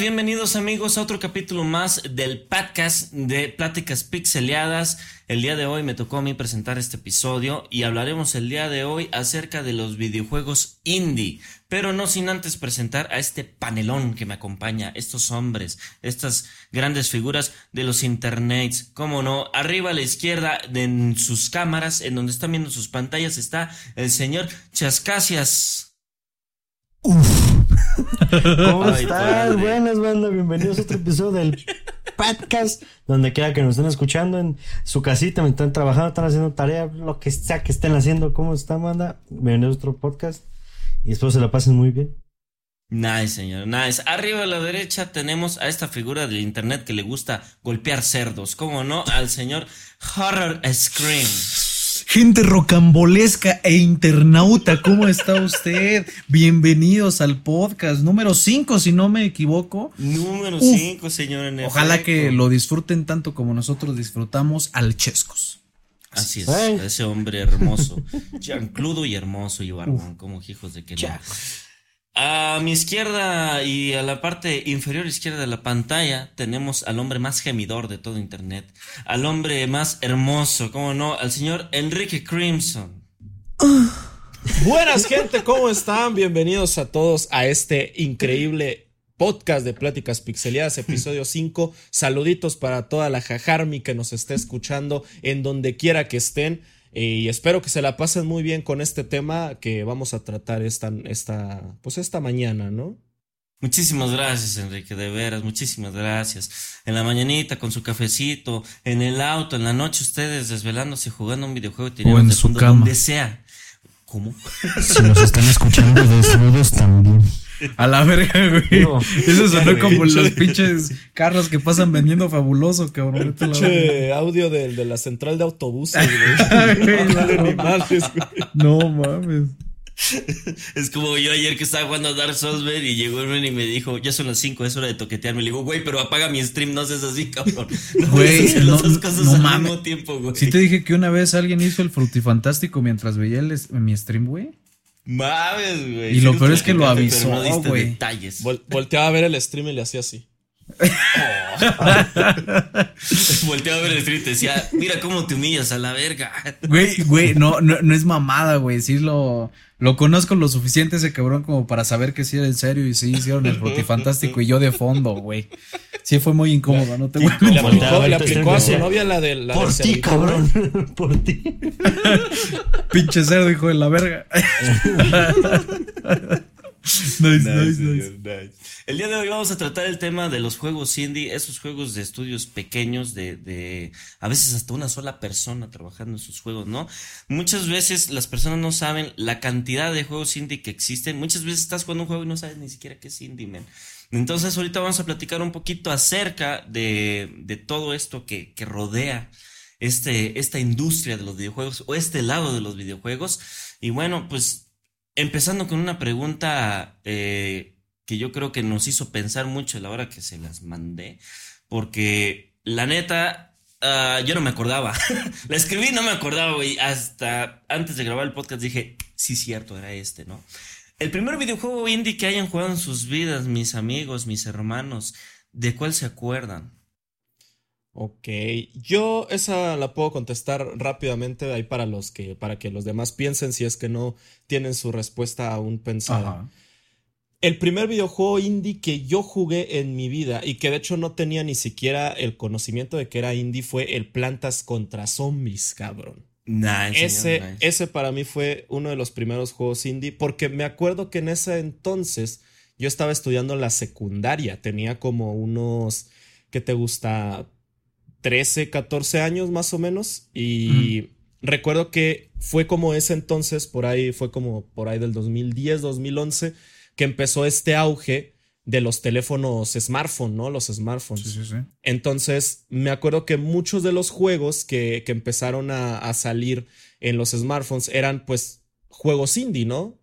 bienvenidos amigos a otro capítulo más del podcast de Pláticas Pixeleadas. El día de hoy me tocó a mí presentar este episodio y hablaremos el día de hoy acerca de los videojuegos indie, pero no sin antes presentar a este panelón que me acompaña, estos hombres, estas grandes figuras de los internets, como no, arriba a la izquierda en sus cámaras, en donde están viendo sus pantallas, está el señor Chascasias. ¿Cómo estás? Buenas, banda. Bienvenidos a otro episodio del podcast. Donde quiera que nos estén escuchando en su casita, me están trabajando, están haciendo tarea, lo que sea que estén haciendo. ¿Cómo está, banda? Bienvenidos a otro podcast. Y espero se la pasen muy bien. Nice, señor, nice. Arriba a la derecha tenemos a esta figura del internet que le gusta golpear cerdos. ¿Cómo no? Al señor Horror Scream. Gente rocambolesca e internauta, ¿cómo está usted? Bienvenidos al podcast número 5, si no me equivoco. Número 5, señor. En Ojalá que lo disfruten tanto como nosotros disfrutamos al Chescos. Así es, ese hombre hermoso, chancludo y hermoso y barbón, como hijos de que no. A mi izquierda y a la parte inferior izquierda de la pantalla tenemos al hombre más gemidor de todo Internet, al hombre más hermoso, cómo no, al señor Enrique Crimson. Buenas gente, ¿cómo están? Bienvenidos a todos a este increíble podcast de Pláticas Pixeleadas, episodio 5. Saluditos para toda la jajarmi que nos esté escuchando en donde quiera que estén. Y espero que se la pasen muy bien con este tema que vamos a tratar esta, esta, pues esta mañana, ¿no? Muchísimas gracias, Enrique, de veras, muchísimas gracias. En la mañanita, con su cafecito, en el auto, en la noche, ustedes desvelándose, jugando un videojuego, o en su cama. donde sea. ¿Cómo? Si nos están escuchando desnudos también. A la verga, güey. Eso sonó como los pinches carros que pasan vendiendo fabuloso, cabrón. Pinche audio de, de, la central de autobuses, güey. no, no mames. Es como yo ayer que estaba jugando a Dark Souls, y llegó el y me dijo, ya son las 5, es hora de toquetearme. Le digo, güey, pero apaga mi stream, no seas así, cabrón. No güey, no, las dos cosas al mismo tiempo, güey. Sí te dije que una vez alguien hizo el frutifantástico mientras veía el, mi stream, güey. Mames, güey. Y lo peor es que lo avisó, güey. volteaba a ver el stream y le hacía así. Volteaba a ver el stream y te decía, mira cómo te humillas a la verga. Güey, güey, no, no, no es mamada, güey. Sí lo, lo conozco lo suficiente ese cabrón como para saber que sí era en serio y sí hicieron el fantástico y yo de fondo, güey. Sí fue muy incómodo, no te voy a Le aplicó a su novia la de la Por ti, cabrón. Por ti. Pinche cerdo, hijo de la verga. nice, nice, nice, El día de hoy vamos a tratar el tema de los juegos indie, esos juegos de estudios pequeños, de, de a veces hasta una sola persona trabajando en sus juegos, ¿no? Muchas veces las personas no saben la cantidad de juegos indie que existen. Muchas veces estás jugando un juego y no sabes ni siquiera qué es indie, man. Entonces ahorita vamos a platicar un poquito acerca de, de todo esto que, que rodea este, esta industria de los videojuegos o este lado de los videojuegos. Y bueno, pues empezando con una pregunta eh, que yo creo que nos hizo pensar mucho a la hora que se las mandé, porque la neta, ah, yo no me acordaba. la escribí, no me acordaba, güey. Hasta antes de grabar el podcast dije, sí, cierto, era este, ¿no? El primer videojuego indie que hayan jugado en sus vidas, mis amigos, mis hermanos, ¿de cuál se acuerdan? Ok, yo esa la puedo contestar rápidamente ahí para los que, para que los demás piensen si es que no tienen su respuesta aún pensada. El primer videojuego indie que yo jugué en mi vida y que de hecho no tenía ni siquiera el conocimiento de que era indie fue el Plantas contra Zombies, cabrón. Nice, ese, ese para mí fue uno de los primeros juegos indie porque me acuerdo que en ese entonces yo estaba estudiando la secundaria, tenía como unos, ¿qué te gusta? 13, 14 años más o menos. Y recuerdo que fue como ese entonces, por ahí, fue como por ahí del 2010, 2011, que empezó este auge de los teléfonos smartphone, ¿no? Los smartphones. Sí, sí, sí. Entonces, me acuerdo que muchos de los juegos que, que empezaron a, a, salir en los smartphones eran pues juegos indie, ¿no?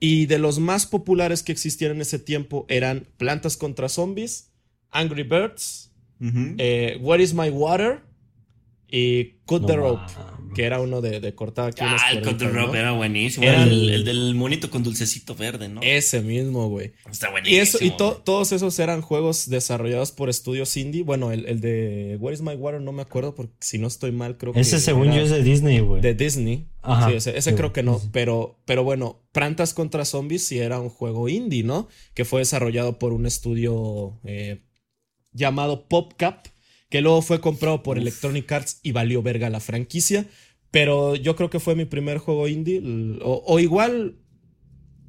Y de los más populares que existían en ese tiempo eran Plantas contra Zombies, Angry Birds, eh, What is My Water y Cut the Rope. Que era uno de, de cortar aquí. Ah, el Control Drop era buenísimo. Era el, del monito con dulcecito verde, ¿no? Ese mismo, güey. Está buenísimo. Y, eso, y todos esos eran juegos desarrollados por estudios indie. Bueno, el, el, de Where is My Water no me acuerdo, porque si no estoy mal, creo que. Ese, según yo, es de Disney, güey. De Disney. Ajá. Sí, ese, creo que no. Pero, pero bueno, Plantas contra Zombies sí era un juego indie, ¿no? Que fue desarrollado por un estudio eh, llamado PopCap que luego fue comprado por Electronic Arts y valió verga la franquicia. Pero yo creo que fue mi primer juego indie. O, igual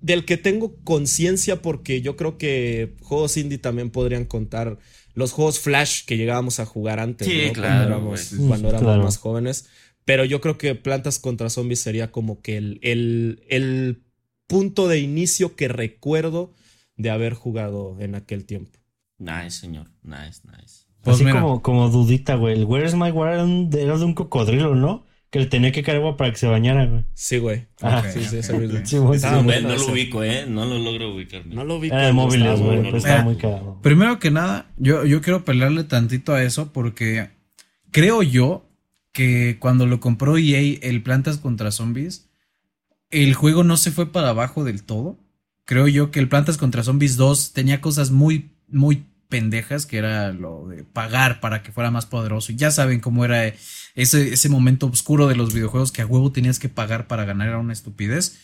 del que tengo conciencia porque yo creo que juegos indie también podrían contar los juegos Flash que llegábamos a jugar antes, sí, claro, cuando éramos, más jóvenes. Pero yo creo que Plantas contra Zombies sería como que el, el, el punto de inicio que recuerdo de haber jugado en aquel tiempo. Nice, señor. Nice, nice. Pues Así como, como dudita, güey. El Where's My Water era de un cocodrilo, ¿no? Que le tenía que caer agua para que se bañara, güey. Sí, güey. Sí, sí, ese mismo. Sí, no lo ubico, ¿eh? No lo logro ubicar. No lo ubico. Era de móviles, güey. Pues estaba muy cagado. Primero que nada, yo, yo quiero pelearle tantito a eso porque creo yo que cuando lo compró EA, el Plantas contra Zombies, el juego no se fue para abajo del todo. Creo yo que el Plantas contra Zombies 2 tenía cosas muy, muy pendejas, que era lo de pagar para que fuera más poderoso. Y ya saben cómo era ese, ese momento oscuro de los videojuegos que a huevo tenías que pagar para ganar, era una estupidez.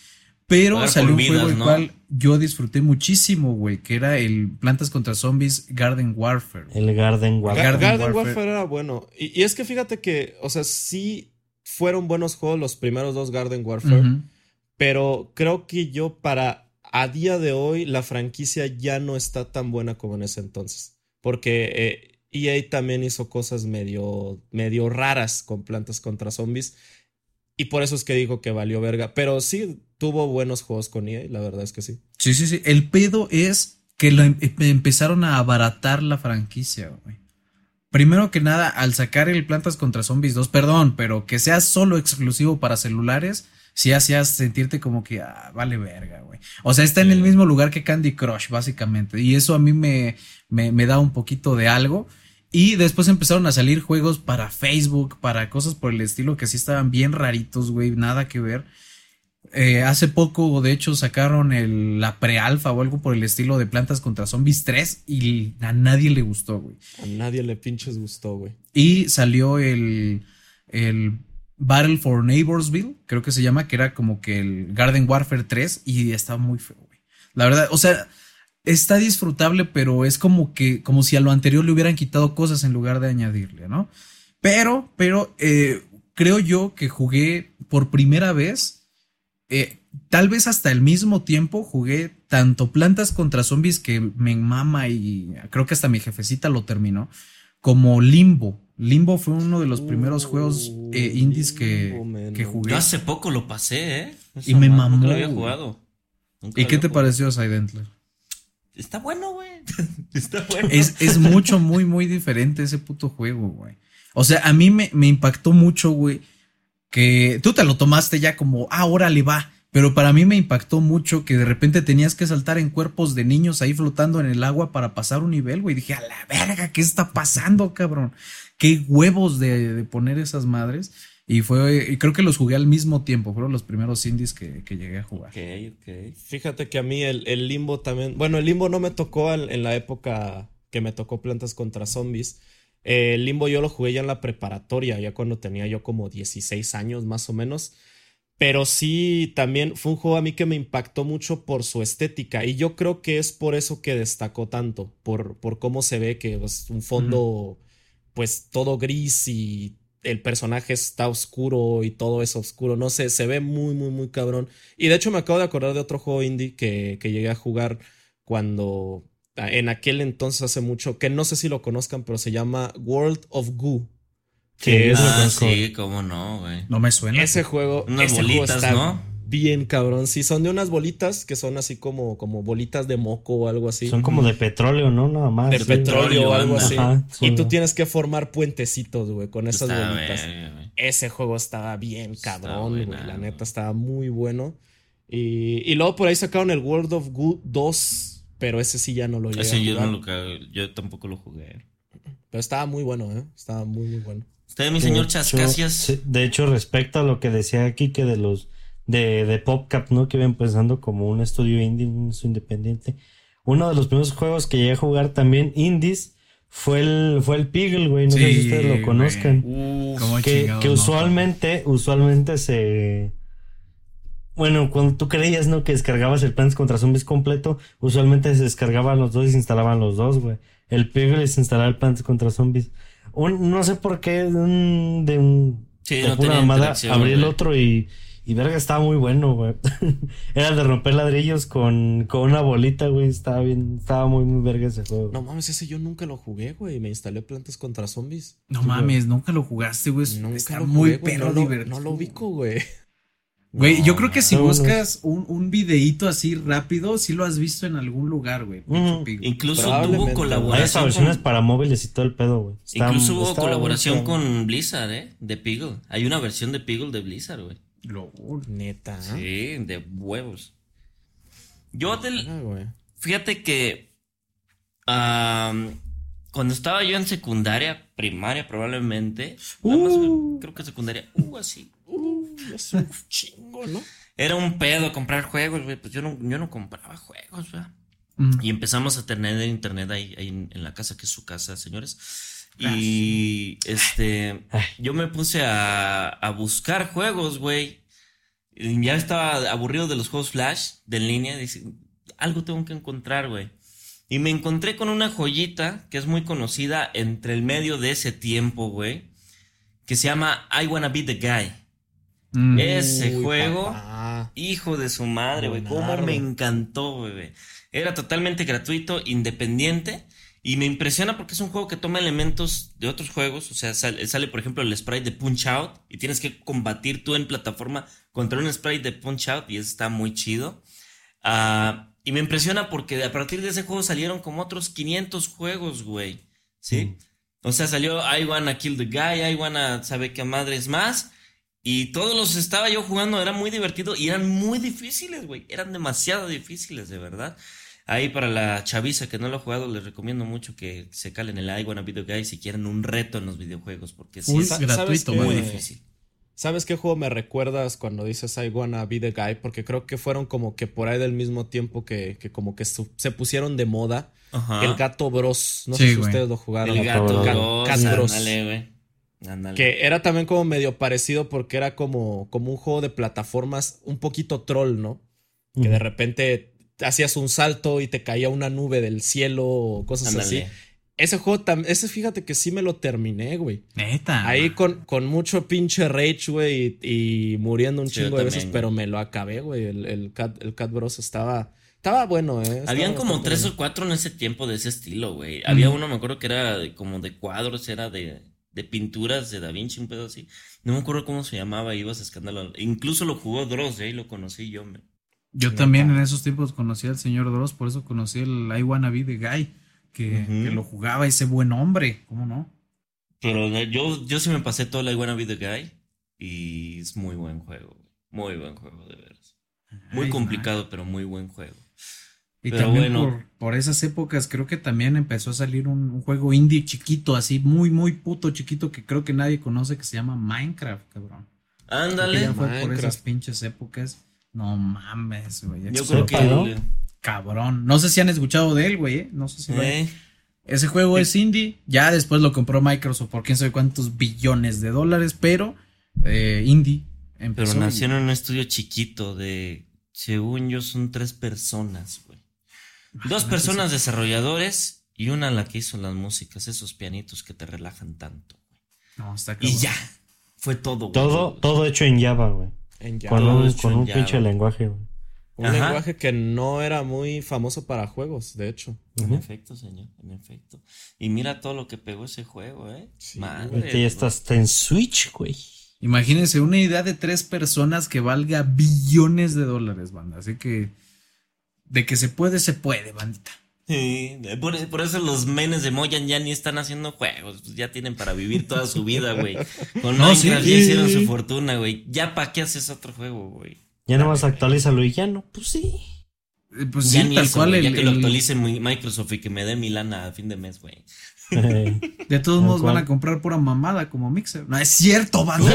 Pero salió un juego el cual yo disfruté muchísimo, güey, que era el Plantas contra Zombies Garden Warfare. El Garden Warfare. Garden, Warfare. era bueno. Y, es que fíjate que, o sea, sí fueron buenos juegos los primeros dos Garden Warfare, pero creo que yo para a día de hoy la franquicia ya no está tan buena como en ese entonces. Porque EA eh, e también hizo cosas medio, medio raras con plantas contra zombies. Y por eso es que dijo que valió verga. Pero sí tuvo buenos juegos con EA, la verdad es que sí. Sí, sí, sí. El pedo es que em, empezaron a abaratar la franquicia, güey. Primero que nada, al sacar el Plantas contra Zombies 2, perdón, pero que sea solo exclusivo para celulares, sí hacías sentirte como que, ah, vale verga, güey. O sea, está en el mismo lugar que Candy Crush, básicamente. Y eso a mí me, me, da un poquito de algo. Y después empezaron a salir juegos para Facebook, para cosas por el estilo que sí estaban bien raritos, güey, nada que ver. Eh, hace poco, de hecho, sacaron el, la pre-alfa o algo por el estilo de Plantas contra Zombies 3 y a nadie le gustó, güey. A nadie le pinches gustó, güey. Y salió el, el Battle for Neighborsville, creo que se llama, que era como que el Garden Warfare 3 y está muy feo, güey. La verdad, o sea, está disfrutable, pero es como que, como si a lo anterior le hubieran quitado cosas en lugar de añadirle, ¿no? Pero, pero, eh, creo yo que jugué por primera vez, eh, tal vez hasta el mismo tiempo jugué tanto Plantas contra Zombies que me mama y creo que hasta mi jefecita lo terminó, como Limbo. Limbo fue uno de los primeros juegos eh, indies que, jugué. Yo hace poco lo pasé, ¿eh? y me mamó. Nunca lo había jugado. ¿Y qué te pareció, Sidentler? Está bueno, güey. Está bueno. Es, mucho, muy, muy diferente ese puto juego, güey. O sea, a mí me, me impactó mucho, güey, que tú te lo tomaste ya como, ah, órale, va. Pero para mí me impactó mucho que de repente tenías que saltar en cuerpos de niños ahí flotando en el agua para pasar un nivel, güey. Dije, a la verga, ¿qué está pasando, cabrón? Qué huevos de, poner esas madres. Y fue, y creo que los jugué al mismo tiempo, fueron los primeros indies que, llegué a jugar. Ok, ok. Fíjate que a mí el, limbo también, bueno, el limbo no me tocó en, la época que me tocó Plantas contra Zombies. el limbo yo lo jugué ya en la preparatoria, ya cuando tenía yo como 16 años más o menos. Pero sí, también fue un juego a mí que me impactó mucho por su estética. Y yo creo que es por eso que destacó tanto. Por, por cómo se ve que es un fondo, pues todo gris y el personaje está oscuro y todo es oscuro. No sé, se ve muy, muy, muy cabrón. Y de hecho me acabo de acordar de otro juego indie que, que llegué a jugar cuando. En aquel entonces hace mucho, que no sé si lo conozcan, pero se llama World of Goo. Que ah, sí, cómo no, güey. No me suena. Ese juego, unas bolitas, ¿no? Bien cabrón, sí, son de unas bolitas que son así como, como bolitas de moco o algo así. Son como de petróleo, ¿no? Nada más. De petróleo o algo así. y tú tienes que formar puentecitos, güey, con esas bolitas. Ese juego estaba bien cabrón, güey. La neta estaba muy bueno. Y, y, luego por ahí sacaron el World of Good 2, pero ese sí ya no lo llegué Ese yo no lo yo tampoco lo jugué. Pero estaba muy bueno, ¿eh? Estaba muy, muy bueno. Usted, mi señor Chascasias. De hecho, respecto a lo que decía aquí, que de los de, de PopCap, ¿no? Que iba empezando como un estudio indie, un estudio independiente. Uno de los primeros juegos que llegué a jugar también indies fue el, fue el Piggle, güey. No sé si ustedes lo conozcan. que, que usualmente, usualmente se. Bueno, cuando tú creías, ¿no? Que descargabas el Plants contra Zombies completo, usualmente se descargaban los dos y se instalaban los dos, güey. El Piggle se instalaba el Plants contra Zombies. no sé por qué, un, de un. Sí, de pura mamada, abrí el otro y y verga, estaba muy bueno, güey. Era de romper ladrillos con, con una bolita, güey. Estaba bien, estaba muy, muy verga ese juego. No mames, ese yo nunca lo jugué, güey. Me instalé plantas contra zombies. No mames, nunca lo jugaste, güey. Nunca Está muy pero no, no lo ubico, güey. Güey, yo creo que si buscas un, un videíto así rápido, sí lo has visto en algún lugar, güey. Incluso tuvo colaboración. Hay versiones para móviles y todo el pedo, güey. Incluso hubo colaboración con Blizzard, ¿eh? De Piggle. Hay una versión de Piggle de Blizzard, güey. Lo, neta. Sí, de huevos. Yo del. Fíjate que. cuando estaba yo en secundaria, primaria probablemente. Uh. creo que secundaria. Uh, así. Uh, es un chingo, ¿no? Era un pedo comprar juegos, güey. Pues yo no, yo no compraba juegos, güey. Mm. Y empezamos a tener internet ahí, en, la casa, que es su casa, señores. Y este, yo me puse a, a buscar juegos, güey. Ya estaba aburrido de los juegos Flash de en línea. Dice, algo tengo que encontrar, güey. Y me encontré con una joyita que es muy conocida entre el medio de ese tiempo, güey. Que se llama I Wanna Be the Guy. Mm. Ese juego, hijo de su madre, güey. Cómo me encantó, güey. Era totalmente gratuito, independiente. Y me impresiona porque es un juego que toma elementos de otros juegos. O sea, sale, por ejemplo, el sprite de Punch Out y tienes que combatir tú en plataforma contra un sprite de Punch Out y eso está muy chido. Ah, y me impresiona porque a partir de ese juego salieron como otros 500 juegos, güey. ¿Sí? O sea, salió I Wanna Kill the Guy, I Wanna sabe qué madres más. Y todos los estaba yo jugando, era muy divertido y eran muy difíciles, güey. Eran demasiado difíciles, de verdad. Ahí para la chaviza que no lo ha jugado, les recomiendo mucho que se calen el I Video Guy si quieren un reto en los videojuegos, porque sí es gratuito, muy difícil. ¿Sabes qué juego me recuerdas cuando dices I wanna be the guy? Porque creo que fueron como que por ahí del mismo tiempo que, que como que se pusieron de moda. El Gato Bros. No sé si ustedes lo jugaron. El Gato, Bros. Que era también como medio parecido porque era como, como un juego de plataformas un poquito troll, ¿no? Que de repente hacías un salto y te caía una nube del cielo o cosas así. Ese juego, ese fíjate que sí me lo terminé, güey. Neta. Ahí con, con mucho pinche rage, güey, y, muriendo un chingo de veces, pero me lo acabé, güey. El, el, Cat, el Cat Bros estaba, estaba bueno, eh. Habían como tres o cuatro en ese tiempo de ese estilo, güey. Había uno, me acuerdo que era como de cuadros, era de, de pinturas de Da Vinci, un pedo así. No me acuerdo cómo se llamaba, ibas a escándalo. Incluso lo jugó Dross, ahí lo conocí yo, me. Yo también en esos tiempos conocí al señor Dross, por eso conocí el I Wanna Be the Guy, que, lo jugaba ese buen hombre, ¿cómo no? Pero yo, yo sí me pasé todo el I Wanna Be the Guy y es muy buen juego, muy buen juego, de veras. Muy complicado, pero muy buen juego. Y también por, por, esas épocas creo que también empezó a salir un, juego indie chiquito, así muy, muy puto chiquito que creo que nadie conoce que se llama Minecraft, cabrón. Ándale. Ya fue por esas pinches épocas. No mames, güey. Yo creo que. Cabrón. No sé si han escuchado de él, güey. ¿eh? No sé si. Eh. Ese juego es indie. Ya después lo compró Microsoft por quién sabe cuántos billones de dólares, pero eh, indie. pero nació en un estudio chiquito de. Según yo, son tres personas, güey. Dos personas desarrolladores y una la que hizo las músicas, esos pianitos que te relajan tanto, güey. No, está Y ya. Fue todo, güey. Todo, todo hecho en Java, güey. Con un, pinche lenguaje, Un lenguaje que no era muy famoso para juegos, de hecho. En efecto, señor, en efecto. Y mira todo lo que pegó ese juego, ¿eh? Sí, Madre. ya estás en Switch, güey. Imagínense una idea de tres personas que valga billones de dólares, banda. Así que de que se puede, se puede, bandita. Sí, por, eso los menes de Moyan ya ni están haciendo juegos, pues ya tienen para vivir toda su vida, güey. Con no, ya hicieron su fortuna, güey. Ya para qué haces otro juego, güey. Ya no vas a actualizarlo y ya no, pues sí. Eh, Pues sí, tal eso, cual. el- ya que lo actualice mi- Microsoft y que me dé mi lana a fin de mes, güey. De todos Tal modos van a comprar pura mamada como Mixer. No es cierto, banda.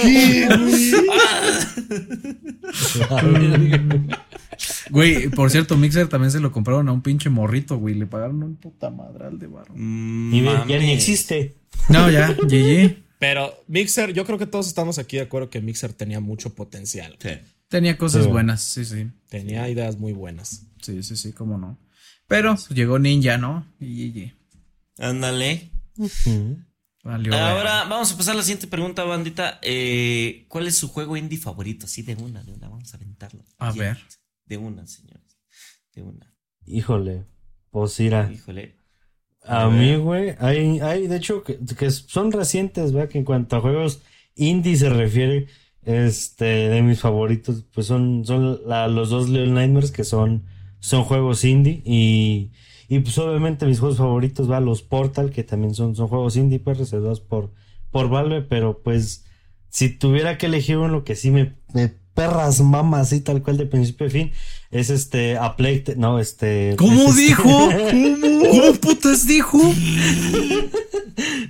¿Qué, Güey, por cierto, Mixer también se lo compraron a un pinche morrito, güey. Le pagaron un puta madral de barro. Mm, Y ya ni existe. No, ya, GG. Pero Mixer, yo creo que todos estamos aquí de acuerdo que Mixer tenía mucho potencial. Sí. Tenía cosas Sí. buenas, sí, sí. Tenía ideas muy buenas. Sí, sí, sí, cómo no. Pero llegó Ninja, ¿no? Y GG. Ándale. Ujú. Valió. Ahora vamos a pasar a la siguiente pregunta, bandita. Eh, ¿Cuál es su juego indie favorito? Sí, de una, de una. Vamos a aventarlo. A ver. De una, señores. De una. Híjole. Pues mira. Híjole. A mí, güey, hay, hay, de hecho, que, que son recientes, ¿verdad? Que en cuanto a juegos indie se refiere, este, de mis favoritos, pues son, son la- los dos Little Nightmares, que son, son juegos indie, y, y pues obviamente mis juegos favoritos, va, los Portal, que también son, son juegos indie, pues reservados por, por Valve, pero pues, si tuviera que elegir uno que sí me, me perras mamas, así tal cual de principio a fin, es este, A Tale- no, este... ¿Cómo es este- dijo? ¿Cómo? ¿Cómo putas dijo?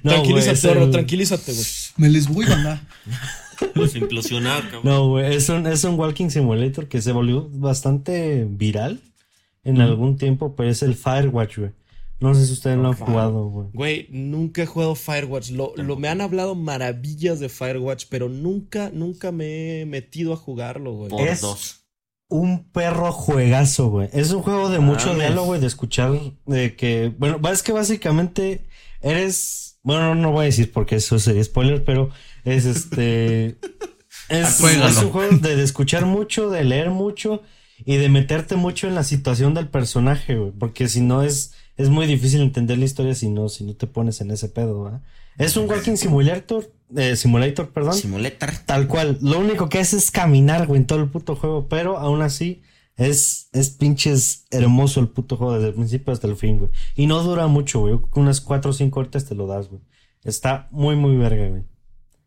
No, tranquilízate, güey, el- tranquilízate, güey. Me les voy, banda. Pues implosionar, cabrón. No, güey, es un, es un Walking Simulator que se volvió bastante viral en algún tiempo, pero es el Firewatch, güey. No sé si ustedes lo han jugado, güey. Güey, nunca he jugado Firewatch. Lo, lo- me han hablado maravillas de Firewatch, pero nunca, nunca me he metido a jugarlo, güey. Por Es- dos. Un perro juegazo, güey. Es un juego de mucho Mames. diálogo y de escuchar de que, bueno, es que básicamente eres, bueno, no voy a decir porque eso sería spoiler, pero es este, es un juego de, de escuchar mucho, de leer mucho y de meterte mucho en la situación del personaje, güey, porque si no es, es muy difícil entender la historia si no, si no te pones en ese pedo, ¿verdad? Es un walking simulator, eh, simulator, perdón. Simulator. Tal cual. Lo único que hace es caminar, güey, en todo el puto juego. Pero aún así, es, es pinches hermoso el puto juego desde el principio hasta el fin, güey. Y no dura mucho, güey. Unas 4 o 5 horitas te lo das, güey. Está muy, muy verga, güey.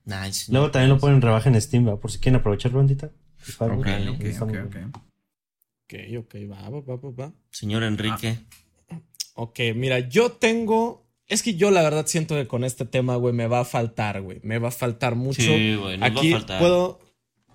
Nice. Luego también lo ponen en rebaja en Steam, ¿verdad? Por si quieren aprovechar, bandita. Ok, ok, ok, ok. Ok, ok, va, va, va, va, va. Señor Enrique. Ok, mira, yo tengo. Es que yo la verdad siento que con este tema, güey, me va a faltar, güey. Me va a faltar mucho. Sí, güey, nos va a Aquí faltar. puedo.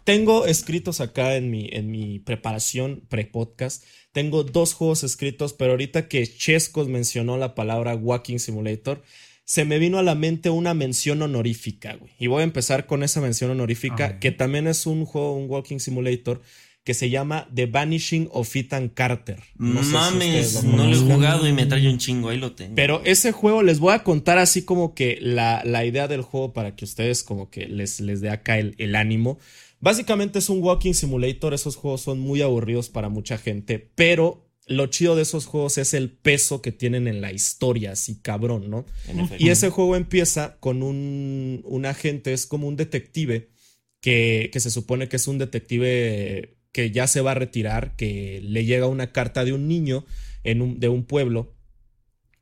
Tengo escritos acá en mi, en mi preparación pre-podcast. Tengo dos juegos escritos, pero ahorita que Chescos mencionó la palabra Walking Simulator, se me vino a la mente una mención honorífica, güey. Y voy a empezar con esa mención honorífica, que también es un juego, un Walking Simulator, que se llama The Vanishing of Ethan Carter. No sé si Mames, lo no lo he jugado y me trae un chingo. Ahí lo tengo. Pero ese juego les voy a contar así como que la, la idea del juego para que ustedes como que les, les dé acá el, el ánimo. Básicamente es un walking simulator, esos juegos son muy aburridos para mucha gente, pero lo chido de esos juegos es el peso que tienen en la historia, así cabrón, ¿no? Y ese juego empieza con un, un agente, es como un detective que, que se supone que es un detective que ya se va a retirar, que le llega una carta de un niño en un, de un pueblo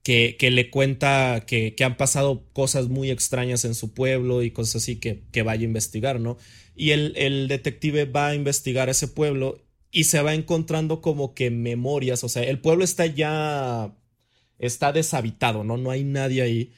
que, que le cuenta que, que han pasado cosas muy extrañas en su pueblo y cosas así que, que vaya a investigar, ¿no? Y el, el detective va a investigar ese pueblo y se va encontrando como que memorias, o sea, el pueblo está ya, está deshabitado, ¿no? No hay nadie ahí.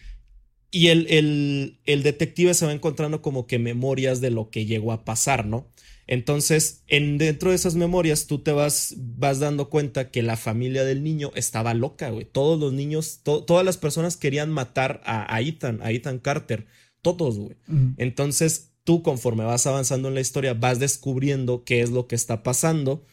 Y el, el, el detective se va encontrando como que memorias de lo que llegó a pasar, ¿no? Entonces, en, dentro de esas memorias, tú te vas, vas dando cuenta que la familia del niño estaba loca, güey. Todos los niños, to- todas las personas querían matar a, a Ethan, a Ethan Carter. Todos, güey. Entonces, tú conforme vas avanzando en la historia, vas descubriendo qué es lo que está pasando.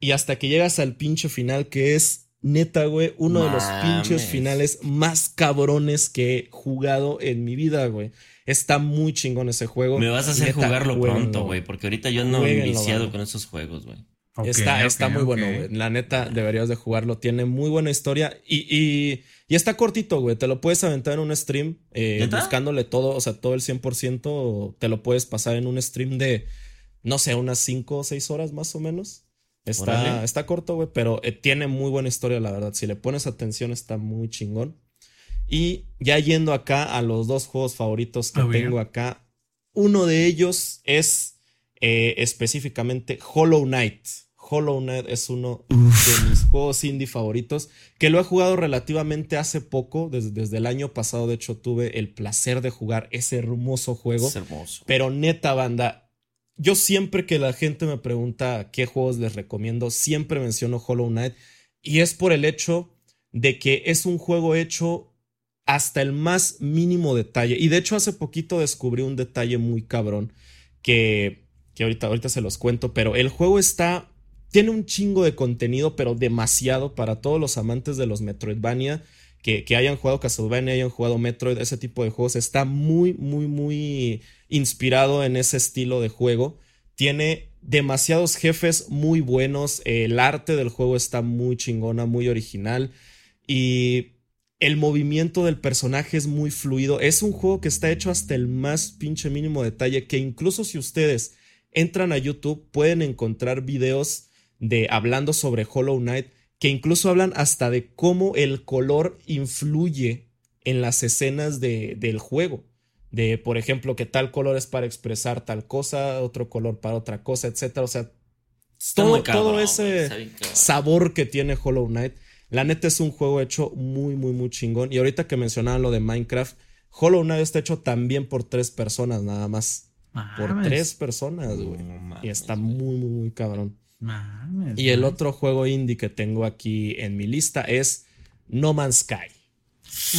Y hasta que llegas al pinche final, que es neta, güey, uno de los pinches finales más cabrones que he jugado en mi vida, güey. Está muy chingón ese juego. Me vas a hacer Neta, jugarlo jueguenlo, pronto, güey. Porque ahorita yo Jueguenlo, viciado banda. con esos juegos, güey. Está está muy bueno, güey. La neta, deberías de jugarlo. Tiene muy buena historia y, y, y está cortito, güey. Te lo puedes aventar en un stream eh, buscándole todo, o sea, todo el 100%. Te lo puedes pasar en un stream de, no sé, unas 5 o 6 horas más o menos. Está, está corto, güey, pero eh, tiene muy buena historia, la verdad. Si le pones atención, está muy chingón. Y ya yendo acá a los dos juegos favoritos que A ver. tengo acá, uno de ellos es eh, específicamente Hollow Knight. Hollow Knight es uno de mis juegos indie favoritos, que lo he jugado relativamente hace poco, desde, desde, el año pasado, de hecho tuve el placer de jugar ese hermoso juego. Es hermoso. Pero neta banda, yo siempre que la gente me pregunta qué juegos les recomiendo, siempre menciono Hollow Knight y es por el hecho de que es un juego hecho hasta el más mínimo detalle. Y de hecho hace poquito descubrí un detalle muy cabrón que, que ahorita, ahorita se los cuento, pero el juego está tiene un chingo de contenido, pero demasiado para todos los amantes de los Metroidvania. Que, que, hayan jugado Castlevania, hayan jugado Metroid, ese tipo de juegos. Está muy, muy, muy inspirado en ese estilo de juego. Tiene demasiados jefes muy buenos. El arte del juego está muy chingona, muy original. Y el movimiento del personaje es muy fluido. Es un juego que está hecho hasta el más pinche mínimo detalle. Que incluso si ustedes entran a YouTube, pueden encontrar videos de hablando sobre Hollow Knight, que incluso hablan hasta de cómo el color influye en las escenas de, del juego. De, por ejemplo, que tal color es para expresar tal cosa, otro color para otra cosa, etc. O sea, todo, todo, ese sabor que tiene Hollow Knight. La neta es un juego hecho muy, muy, muy chingón. Y ahorita que mencionaban lo de Minecraft, Hollow Knight está hecho también por tres personas nada más. por tres personas, güey. y está muy, muy, muy cabrón. Mames, y el otro juego indie que tengo aquí en mi lista es No Man's Sky.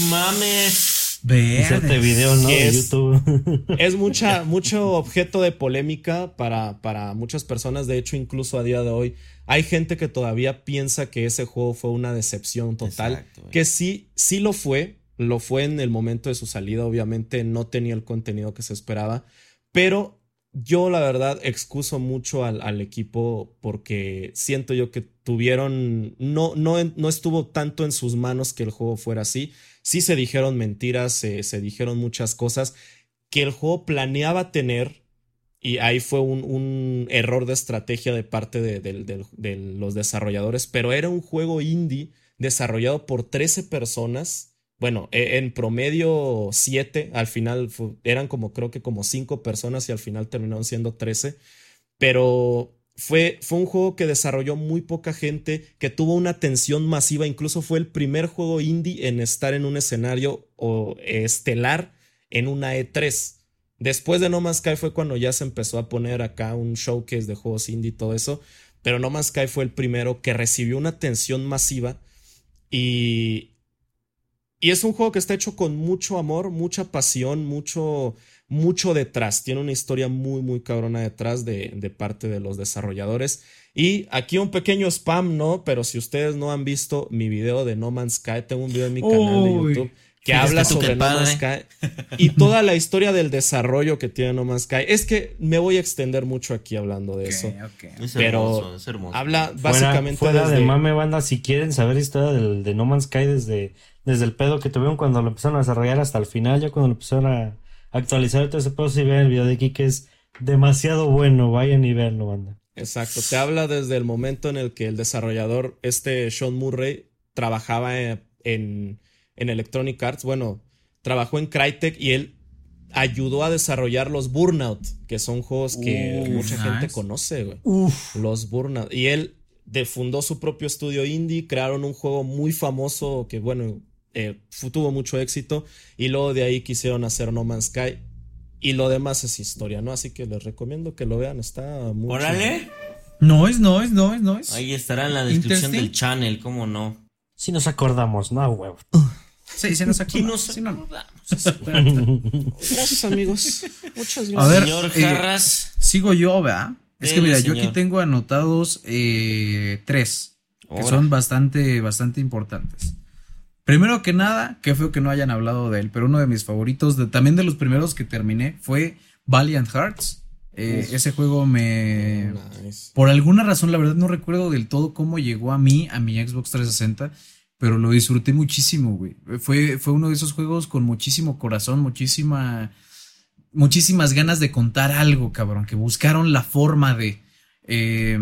Mames. Hacerte video, ¿no? Es, de YouTube. es mucha, mucho objeto de polémica para, para muchas personas. De hecho, incluso a día de hoy, hay gente que todavía piensa que ese juego fue una decepción total. Exacto, que sí, sí lo fue. Lo fue en el momento de su salida. Obviamente no tenía el contenido que se esperaba. Pero yo la verdad excuso mucho al, al, equipo porque siento yo que tuvieron, no, no, no estuvo tanto en sus manos que el juego fuera así. Sí se dijeron mentiras, se, se dijeron muchas cosas que el juego planeaba tener y ahí fue un, un error de estrategia de parte de, de, de, los desarrolladores, pero era un juego indie desarrollado por 13 personas bueno, en promedio siete, al final eran como creo que como cinco personas y al final terminaron siendo trece, pero fue, fue un juego que desarrolló muy poca gente, que tuvo una atención masiva, incluso fue el primer juego indie en estar en un escenario o estelar en una E3. Después de No Man's Sky fue cuando ya se empezó a poner acá un showcase de juegos indie y todo eso, pero No Man's Sky fue el primero que recibió una atención masiva y, y es un juego que está hecho con mucho amor, mucha pasión, mucho, mucho detrás. Tiene una historia muy, muy cabrona detrás de, de, parte de los desarrolladores. Y aquí un pequeño spam, ¿no? Pero si ustedes no han visto mi video de No Man's Sky, tengo un video en mi canal de YouTube que habla sobre No Man's Sky y toda la historia del desarrollo que tiene No Man's Sky. Es que me voy a extender mucho aquí hablando de eso. Es Pero hermoso, es hermoso. Habla básicamente fuera, fuera desde- de mame banda, si quieren saber historia del, de No Man's Sky desde, desde el pedo que tuvieron cuando lo empezaron a desarrollar hasta el final, ya cuando lo empezaron a actualizar todo ese si vean el video de aquí que es demasiado bueno, vayan y veanlo, banda. Exacto, te habla desde el momento en el que el desarrollador, este Sean Murray, trabajaba en, en, en Electronic Arts. Bueno, trabajó en Crytek y él ayudó a desarrollar los Burnout, que son juegos que Uf, mucha nice. gente conoce, güey. Uf. Los Burnout. Y él de- fundó su propio estudio indie, crearon un juego muy famoso que, bueno, eh, tuvo mucho éxito. Y luego de ahí quisieron hacer No Man's Sky. Y lo demás es historia, ¿no? Así que les recomiendo que lo vean. Está muy Órale. Noise, noise, noise, noise. Ahí estará en la descripción del channel, cómo no. Si nos acordamos, no, huevo. Sí, se nos no. acordamos. Gracias, amigos. Muchas A gracias. ver, Señor eh, Jarras. Sigo yo, ¿verdad? Es que mira, yo aquí tengo anotados eh, tres, que son bastante, bastante importantes. Primero que nada, qué feo que no hayan hablado de él, pero uno de mis favoritos, de, también de los primeros que terminé, fue Valiant Hearts. Eh, ese juego me... Nice. Por alguna razón, la verdad no recuerdo del todo cómo llegó a mí, a mi Xbox 360, pero lo disfruté muchísimo, güey. Fue, fue uno de esos juegos con muchísimo corazón, muchísima, muchísimas ganas de contar algo, cabrón, que buscaron la forma de... eh,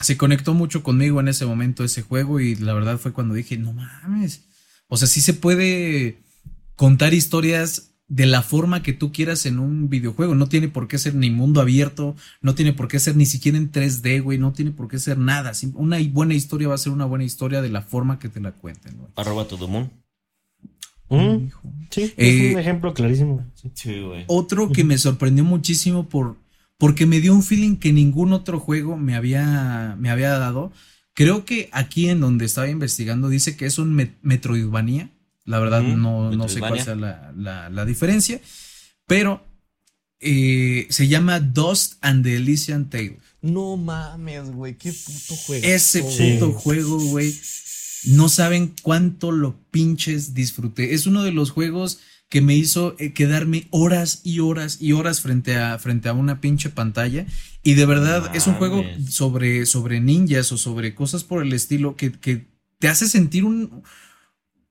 se conectó mucho conmigo en ese momento ese juego y la verdad fue cuando dije, no mames, o sea, sí se puede contar historias de la forma que tú quieras en un videojuego. No tiene por qué ser ni mundo abierto, no tiene por qué ser ni siquiera en 3D, güey, no tiene por qué ser nada. Una buena historia va a ser una buena historia de la forma que te la cuenten, güey. Arroba todo mundo. Mm, sí, es un eh, ejemplo clarísimo. otro que me sorprendió muchísimo por porque me dio un feeling que ningún otro juego me había, me había dado. Creo que aquí en donde estaba investigando dice que es un Metroidvania. La verdad no, no, sé cuál sea la, diferencia. Pero eh, se llama Dust and the Elysian Tale. No mames, güey, qué puto juego. Ese puto juego, güey. No saben cuánto lo pinches disfruté. Es uno de los juegos que me hizo eh, quedarme horas y horas y horas frente a, frente a una pinche pantalla. Y de verdad es un juego sobre, sobre ninjas o sobre cosas por el estilo que, que te hace sentir un,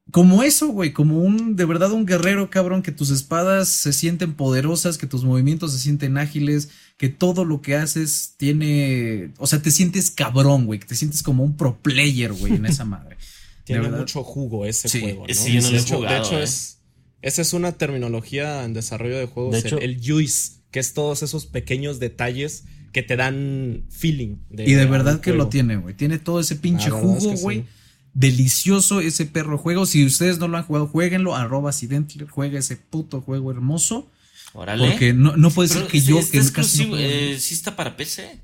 como eso, güey, como un, de verdad, un guerrero, cabrón, que tus espadas se sienten poderosas, que tus movimientos se sienten ágiles, que todo lo que haces tiene, o sea, te sientes cabrón, güey, que te sientes como un pro player, güey, en esa madre. tiene mucho jugo ese juego, ¿no? Sí, de, hecho, de hecho, ¿eh? es, esa es una terminología en desarrollo de juegos, el, juice, que es todos esos pequeños detalles que te dan feeling. y de verdad que lo tiene, güey, tiene todo ese pinche jugo, güey delicioso ese perro juego. Si ustedes no lo han jugado, jueguenlo. Arroba accidentally, juega ese puto juego hermoso. Órale. Porque no, no puede ser que yo. que exclusivo, eh, ¿Sí está para PC?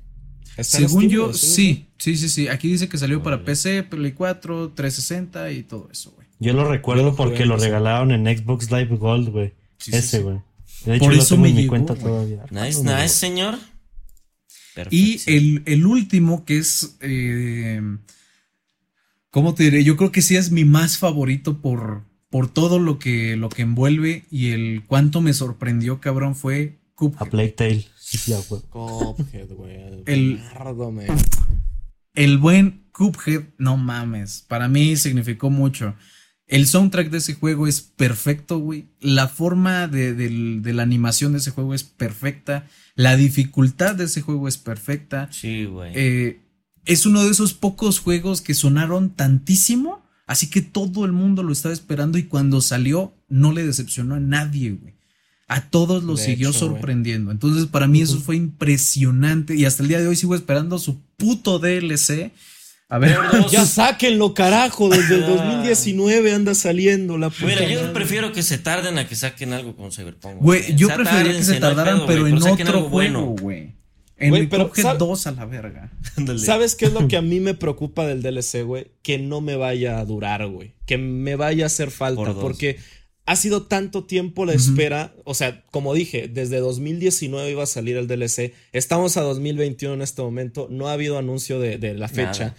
Según yo, sí. Sí, sí, sí. Aquí dice que salió para PC, Play 4, 360 y todo eso, güey. Yo lo recuerdo porque lo regalaron en Xbox Live Gold, güey. ese, güey. De hecho, Por eso me mi cuenta todavía. Nice, nice, señor. Y el, el, último que es eh, ¿Cómo te diré? Yo creo que sí es mi más favorito por, por todo lo que, lo que envuelve y el cuánto me sorprendió, cabrón, fue Cuphead. A Plague Tale. Sí, sí, Cuphead, güey. El, el buen Cuphead, no mames. Para mí significó mucho. El soundtrack de ese juego es perfecto, güey. La forma de, de, la animación de ese juego es perfecta. La dificultad de ese juego es perfecta. Sí, güey. Eh, es uno de esos pocos juegos que sonaron tantísimo, así que todo el mundo lo estaba esperando y cuando salió no le decepcionó a nadie, güey. A todos lo siguió sorprendiendo. Entonces, para mí eso fue impresionante y hasta el día de hoy sigo esperando su puto DLC. A ver, ya sáquenlo, carajo. Desde el 2019 anda saliendo la puta. Mira, yo prefiero que se tarden a que saquen algo con Cyberpunk. Güey, yo preferiría que se tardaran, pero en otro juego, güey. En güey, pero, 2 a la verga. ¿Sabes qué es lo que a mí me preocupa del DLC, güey? Que no me vaya a durar, güey. Que me vaya a hacer falta. porque ha sido tanto tiempo la espera. O sea, como dije, desde 2019 iba a salir el DLC. Estamos a 2021 en este momento. No ha habido anuncio de, la fecha.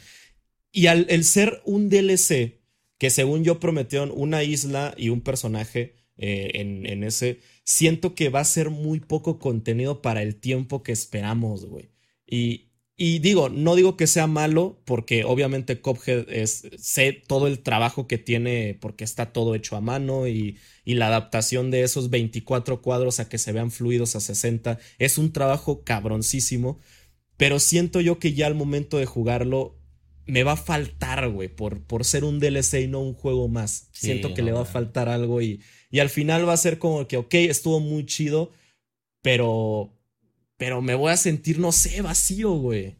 Y al el ser un DLC, que según yo prometieron una isla y un personaje eh, en, en ese siento que va a ser muy poco contenido para el tiempo que esperamos, güey. Y, y digo, no digo que sea malo, porque obviamente Cophead es, sé todo el trabajo que tiene, porque está todo hecho a mano y, y, la adaptación de esos 24 cuadros a que se vean fluidos a 60 es un trabajo cabroncísimo, pero siento yo que ya al momento de jugarlo me va a faltar, güey, por, por ser un DLC y no un juego más. siento que le va a faltar algo y, y al final va a ser como que, ok, estuvo muy chido, pero, pero me voy a sentir, no sé, vacío, güey.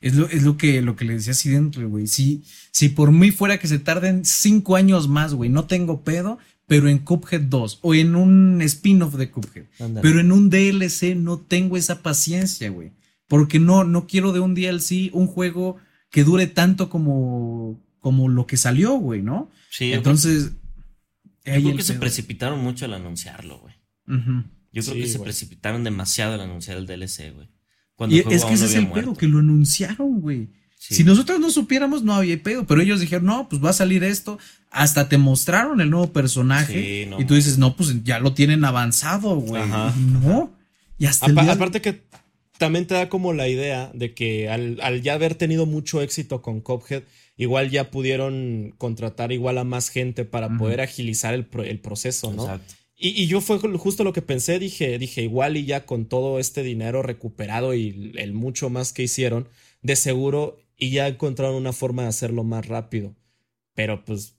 Es lo, es lo que, lo que le decía así dentro, güey. Si, si por mí fuera que se tarden cinco años más, güey, no tengo pedo, pero en Cuphead 2 o en un spin-off de Cuphead. Pero en un DLC no tengo esa paciencia, güey. Porque no, no quiero de un DLC un juego que dure tanto como, como lo que salió, güey, ¿no? Sí. Entonces, yo creo que se precipitaron mucho al anunciarlo, güey. Yo creo que se precipitaron demasiado al anunciar el DLC, güey. Y es que ese es el pedo, que lo anunciaron, güey. Si nosotros no supiéramos, no había pedo, pero ellos dijeron, no, pues va a salir esto. Hasta te mostraron el nuevo personaje. y tú dices, no, pues ya lo tienen avanzado, güey. No. Y hasta Aparte que también te da como la idea de que al, al ya haber tenido mucho éxito con Cophead, igual ya pudieron contratar igual a más gente para poder agilizar el, el proceso, ¿no? Y, y, yo fue justo lo que pensé, dije, dije, igual y ya con todo este dinero recuperado y el mucho más que hicieron, de seguro y ya encontraron una forma de hacerlo más rápido. Pero pues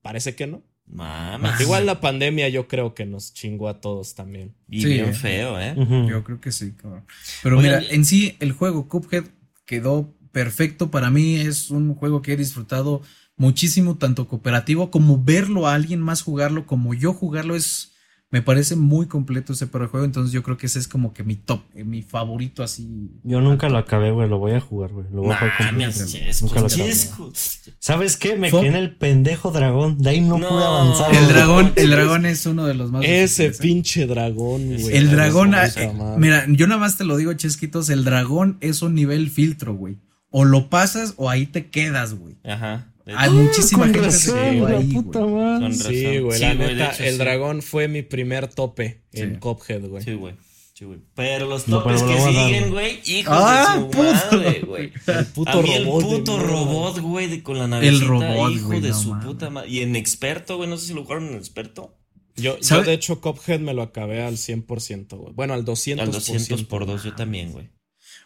parece que no. Mames. Igual la pandemia yo creo que nos chingó a todos también. Y bien feo, ¿eh? Yo creo que sí, cabrón. Pero mira, en sí el juego Cuphead quedó perfecto. Para mí es un juego que he disfrutado muchísimo, tanto cooperativo como verlo a alguien más jugarlo, como yo jugarlo es me parece muy completo ese juego, entonces yo creo que ese es como que mi top, eh, mi favorito así. Yo nunca lo acabé, güey, lo voy a jugar, güey. Lo voy a jugar completo. ¿Sabes qué? Me quedé en el pendejo dragón, de ahí no, pude avanzar. El dragón, el dragón es uno de los más Ese ¿eh? pinche dragón, güey. El dragón, ah, mira, yo nada más te lo digo, chesquitos, el dragón es un nivel filtro, güey. O lo pasas o ahí te quedas, güey. Ajá. Hay muchísima gente razón, ahí, puta güey. Sí, güey, la neta, el dragón fue mi primer tope en Cophead, güey. Sí, güey. Sí, güey. Pero los topes que siguen, güey, hijos ah, de su puto. madre, güey. El puto a mí robot. El puto robot, güey, con la navecita, el robot, hijo de su puta madre. Y en experto, güey, no sé si lo jugaron en experto. Yo, yo, de hecho, Cophead me lo acabé al 100%, güey. Bueno, al 200%. Al 200 por 2 yo también, güey.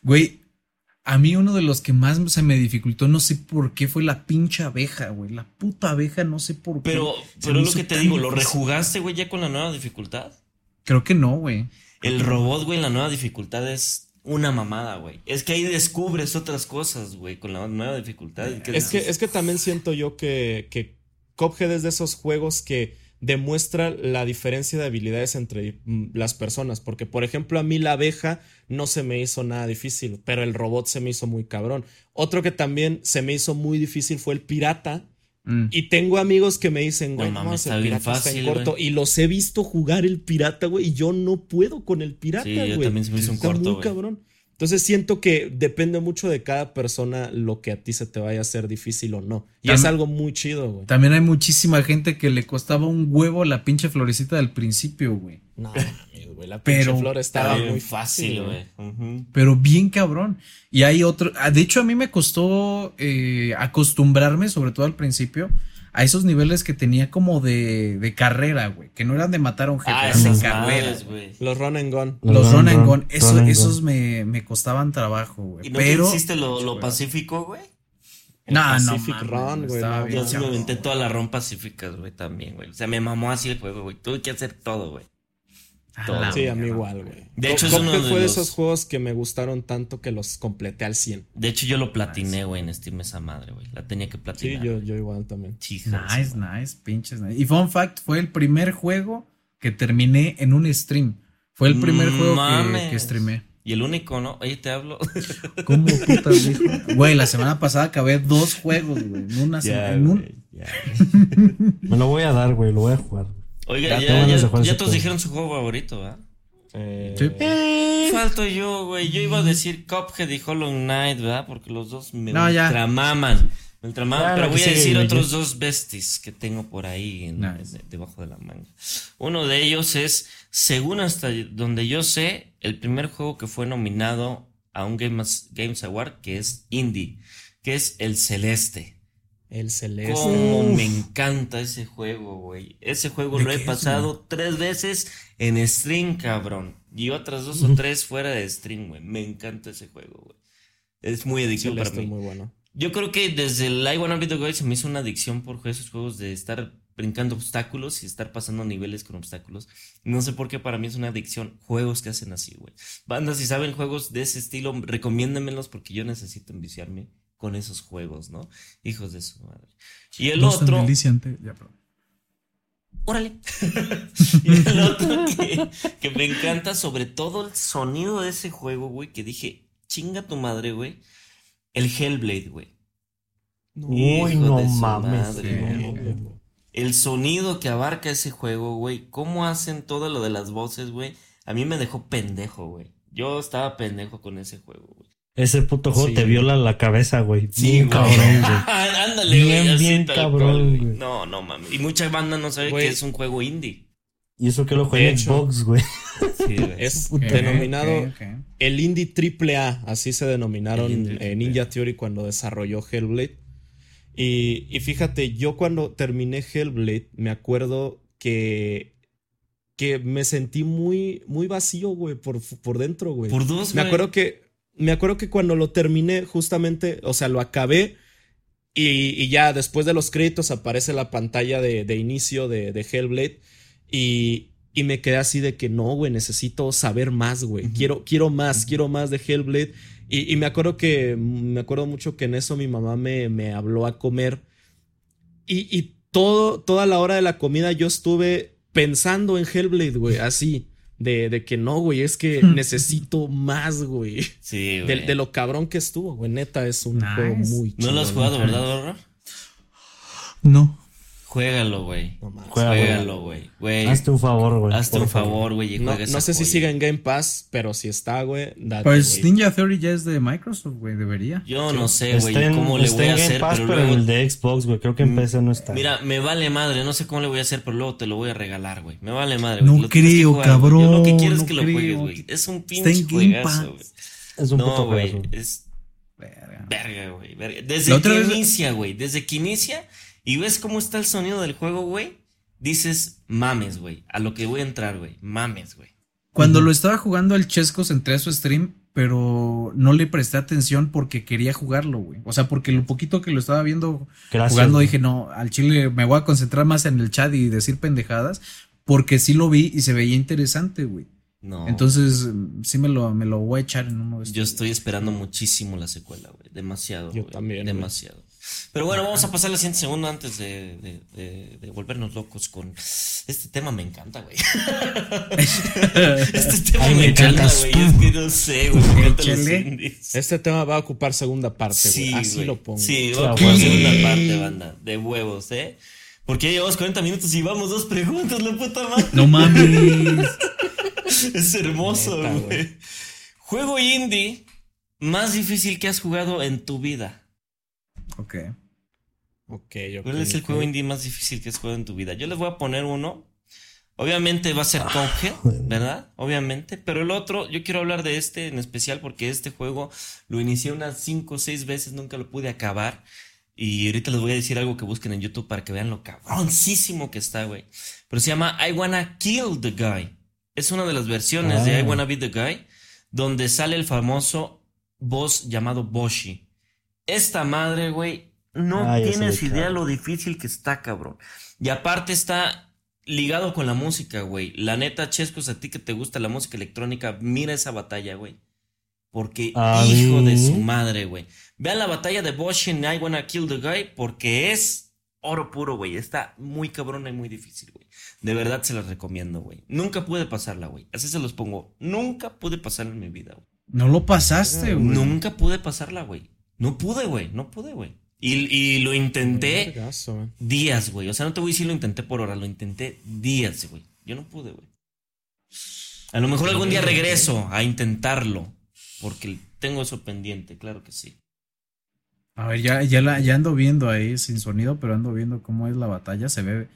Güey, a mí uno de los que más se me dificultó, no sé por qué, fue la pinche abeja, güey. La puta abeja, no sé por qué. Pero, pero es lo que te digo, ¿lo rejugaste, güey, ya con la nueva dificultad? Creo que no, güey. El robot, güey, en la nueva dificultad es una mamada, güey. Es que ahí descubres otras cosas, güey, con la nueva dificultad. Es que, es que también siento yo que, que Cophead es de esos juegos que demuestra la diferencia de habilidades entre mm, las personas. Porque, por ejemplo, a mí la abeja no se me hizo nada difícil, pero el robot se me hizo muy cabrón. Otro que también se me hizo muy difícil fue el pirata. Mm. Y tengo amigos que me dicen, güey, no, mames, el pirata está en corto. Y los he visto jugar el pirata, güey, y yo no puedo con el pirata, güey. Sí, también se me hizo un corto, muy cabrón. Entonces siento que depende mucho de cada persona lo que a ti se te vaya a hacer difícil o no. Y es algo muy chido, güey. También hay muchísima gente que le costaba un huevo la pinche florecita del principio, güey. No, güey, la pinche flor estaba muy fácil, güey. Pero bien cabrón. Y hay otro, ah, de hecho a mí me costó eh, acostumbrarme, sobre todo al principio, a esos niveles que tenía como de, de carrera, güey. Que no eran de matar a un jefe, ah, eran de carrera. Los run and gun. Los, run and gun. esos me, me, costaban trabajo, güey. ¿Y no Pero, hiciste lo, lo pacífico, güey? No, no, Run, güey. yo sí me inventé toda la ron pacífica, güey, también, güey. O sea, me mamó así el juego, güey. Tuve que hacer todo, güey sí, a mí igual, güey. De hecho, es uno de fue de esos juegos que me gustaron tanto que los completé al 100. De hecho, yo lo platiné, güey, en Steam esa madre, güey. La tenía que platinar. Sí, yo, yo igual también. nice, nice, pinches nice. Y fun fact, fue el primer juego que terminé en un stream. Fue el primer juego que, que streamé. Y el único, ¿no? Oye, te hablo. ¿Cómo putas dijo? Güey, la semana pasada acabé dos juegos, güey. En una semana. En un... Me lo voy a dar, güey. Lo voy a jugar. Oiga, ya, ya, todos dijeron su juego favorito, ¿verdad? Eh, sí. Falto yo, güey. Yo iba a decir Cuphead y Hollow Knight, ¿verdad? Porque los dos me ultramaman. Me ultramaman. pero voy a decir otros dos besties que tengo por ahí debajo de la manga. Uno de ellos es, según hasta donde yo sé, el primer juego que fue nominado a un Games, Games Award, que es Indie, que es El Celeste. El celeste. Cómo me encanta ese juego, güey. Ese juego lo he pasado tres veces en stream, cabrón. Y otras dos o tres fuera de stream, güey. Me encanta ese juego, güey. Es muy adictivo para mí. muy bueno. Yo creo que desde el I Wanna Be the se me hizo una adicción por esos juegos de estar brincando obstáculos y estar pasando niveles con obstáculos. No sé por qué para mí es una adicción. Juegos que hacen así, güey. Bandas, si saben juegos de ese estilo, recomiéndenmelos porque yo necesito enviciarme con esos juegos, ¿no? Hijos de su madre. Y el otro. Ya, Órale. y el otro que, me encanta, sobre todo el sonido de ese juego, güey, que dije, chinga tu madre, güey. El Hellblade, güey. Uy, no mames. el sonido que abarca ese juego, güey. Cómo hacen todo lo de las voces, güey. A mí me dejó pendejo, güey. Yo estaba pendejo con ese juego, güey. Ese puto juego te viola la cabeza, güey. Sí, bien cabrón, güey. Ándale, güey. Bien, bien cabrón, güey. No, no mames. Y mucha banda no sabe que es un juego indie. Y eso que lo juega en Xbox, güey. Sí, es denominado el indie triple A. Así se denominaron en Ninja Theory cuando desarrolló Hellblade. Y, y fíjate, yo cuando terminé Hellblade, me acuerdo que que me sentí muy, muy vacío, güey, por, por dentro, güey. Por dos, Me acuerdo que me acuerdo que cuando lo terminé, justamente, o sea, lo acabé Y, ya después de los créditos aparece la pantalla de, inicio de, de Hellblade. Y, y me quedé así de que no, güey, necesito saber más, güey. quiero, quiero más, quiero más de Hellblade. Y, me acuerdo que, me acuerdo mucho que en eso mi mamá me, me habló a comer. Y, y todo, toda la hora de la comida yo estuve pensando en Hellblade, güey, así. De, de, que no, güey, es que necesito más, güey. Sí, güey. De, lo cabrón que estuvo, güey. Neta, es un juego muy chido. ¿No lo has jugado, verdad, No. Juégalo, güey. Juégalo, güey. Hazte un favor, güey. Hazte un favor, güey. No, no sé si sigue en Game Pass, pero si está, güey. Pues Ninja Theory ya es de Microsoft, güey. Debería. Yo no sé, güey. ¿Cómo le voy a hacer? Pass, pero, luego... el de Xbox, güey. Creo que en mm. PC no está. Mira, me vale madre. No sé cómo le voy a hacer, pero luego te lo voy a regalar, güey. Me vale madre, güey. No creo, cabrón. Yo lo que quiero es que lo juegues, güey. Es un pinche juegazo, güey. Es un no, güey. Es. Verga, güey. Desde que inicia, güey. Desde que inicia y ves cómo está el sonido del juego, güey, dices, mames, güey, a lo que voy a entrar, güey, mames, güey. Cuando lo estaba jugando el Chescos entré a su stream, pero no le presté atención porque quería jugarlo, güey. O sea, porque lo poquito que lo estaba viendo jugando, dije, no, al chile me voy a concentrar más en el chat y decir pendejadas, porque sí lo vi y se veía interesante, güey. No. Entonces, sí me lo, me lo voy a echar en uno de Yo estoy esperando muchísimo la secuela, güey. Demasiado. Yo también. Demasiado. Pero bueno, vamos a pasar la siguiente segundo antes de, de, volvernos locos con. Este tema me encanta, güey. este tema me, encanta, güey. Es que no sé, güey. Este tema va a ocupar segunda parte, güey. Así lo pongo. Sí, va a ocupar segunda parte, banda. De huevos, ¿eh? Porque ya llevamos 40 minutos y vamos dos preguntas, la puta madre. No mames. es hermoso, güey. Juego indie más difícil que has jugado en tu vida. Ok. Ok, ¿Cuál es el juego indie más difícil que has jugado en tu vida? Yo les voy a poner uno. Obviamente va a ser ah, ¿verdad? Obviamente. Pero el otro, yo quiero hablar de este en especial porque este juego lo inicié unas 5 o 6 veces, nunca lo pude acabar. Y ahorita les voy a decir algo que busquen en YouTube para que vean lo cabroncísimo que está, güey. Pero se llama I Wanna Kill the Guy. Es una de las versiones de I ah. Wanna Be the Guy, donde sale el famoso boss llamado Boshi. Esta madre, güey, no tienes idea lo difícil que está, cabrón. Y aparte está ligado con la música, güey. La neta, Chescos, a ti que te gusta la música electrónica, mira esa batalla, güey. Porque hijo de su madre, güey. Vean la batalla de Bosch en I Wanna Kill the Guy porque es oro puro, güey. Está muy cabrona y muy difícil, güey. De verdad se las recomiendo, güey. Nunca pude pasarla, güey. Así se los pongo. Nunca pude pasarla en mi vida, güey. No lo pasaste, güey. Nunca pude pasarla, güey. No pude, güey, no pude, güey. Y, lo intenté días, güey. O sea, no te voy a decir lo intenté por hora, lo intenté días, güey. Yo no pude, güey. A lo mejor algún día regreso a intentarlo, porque tengo eso pendiente, claro que sí. A ver, ya, ya, la, ya ando viendo ahí sin sonido, pero ando viendo cómo es la batalla. Se ve,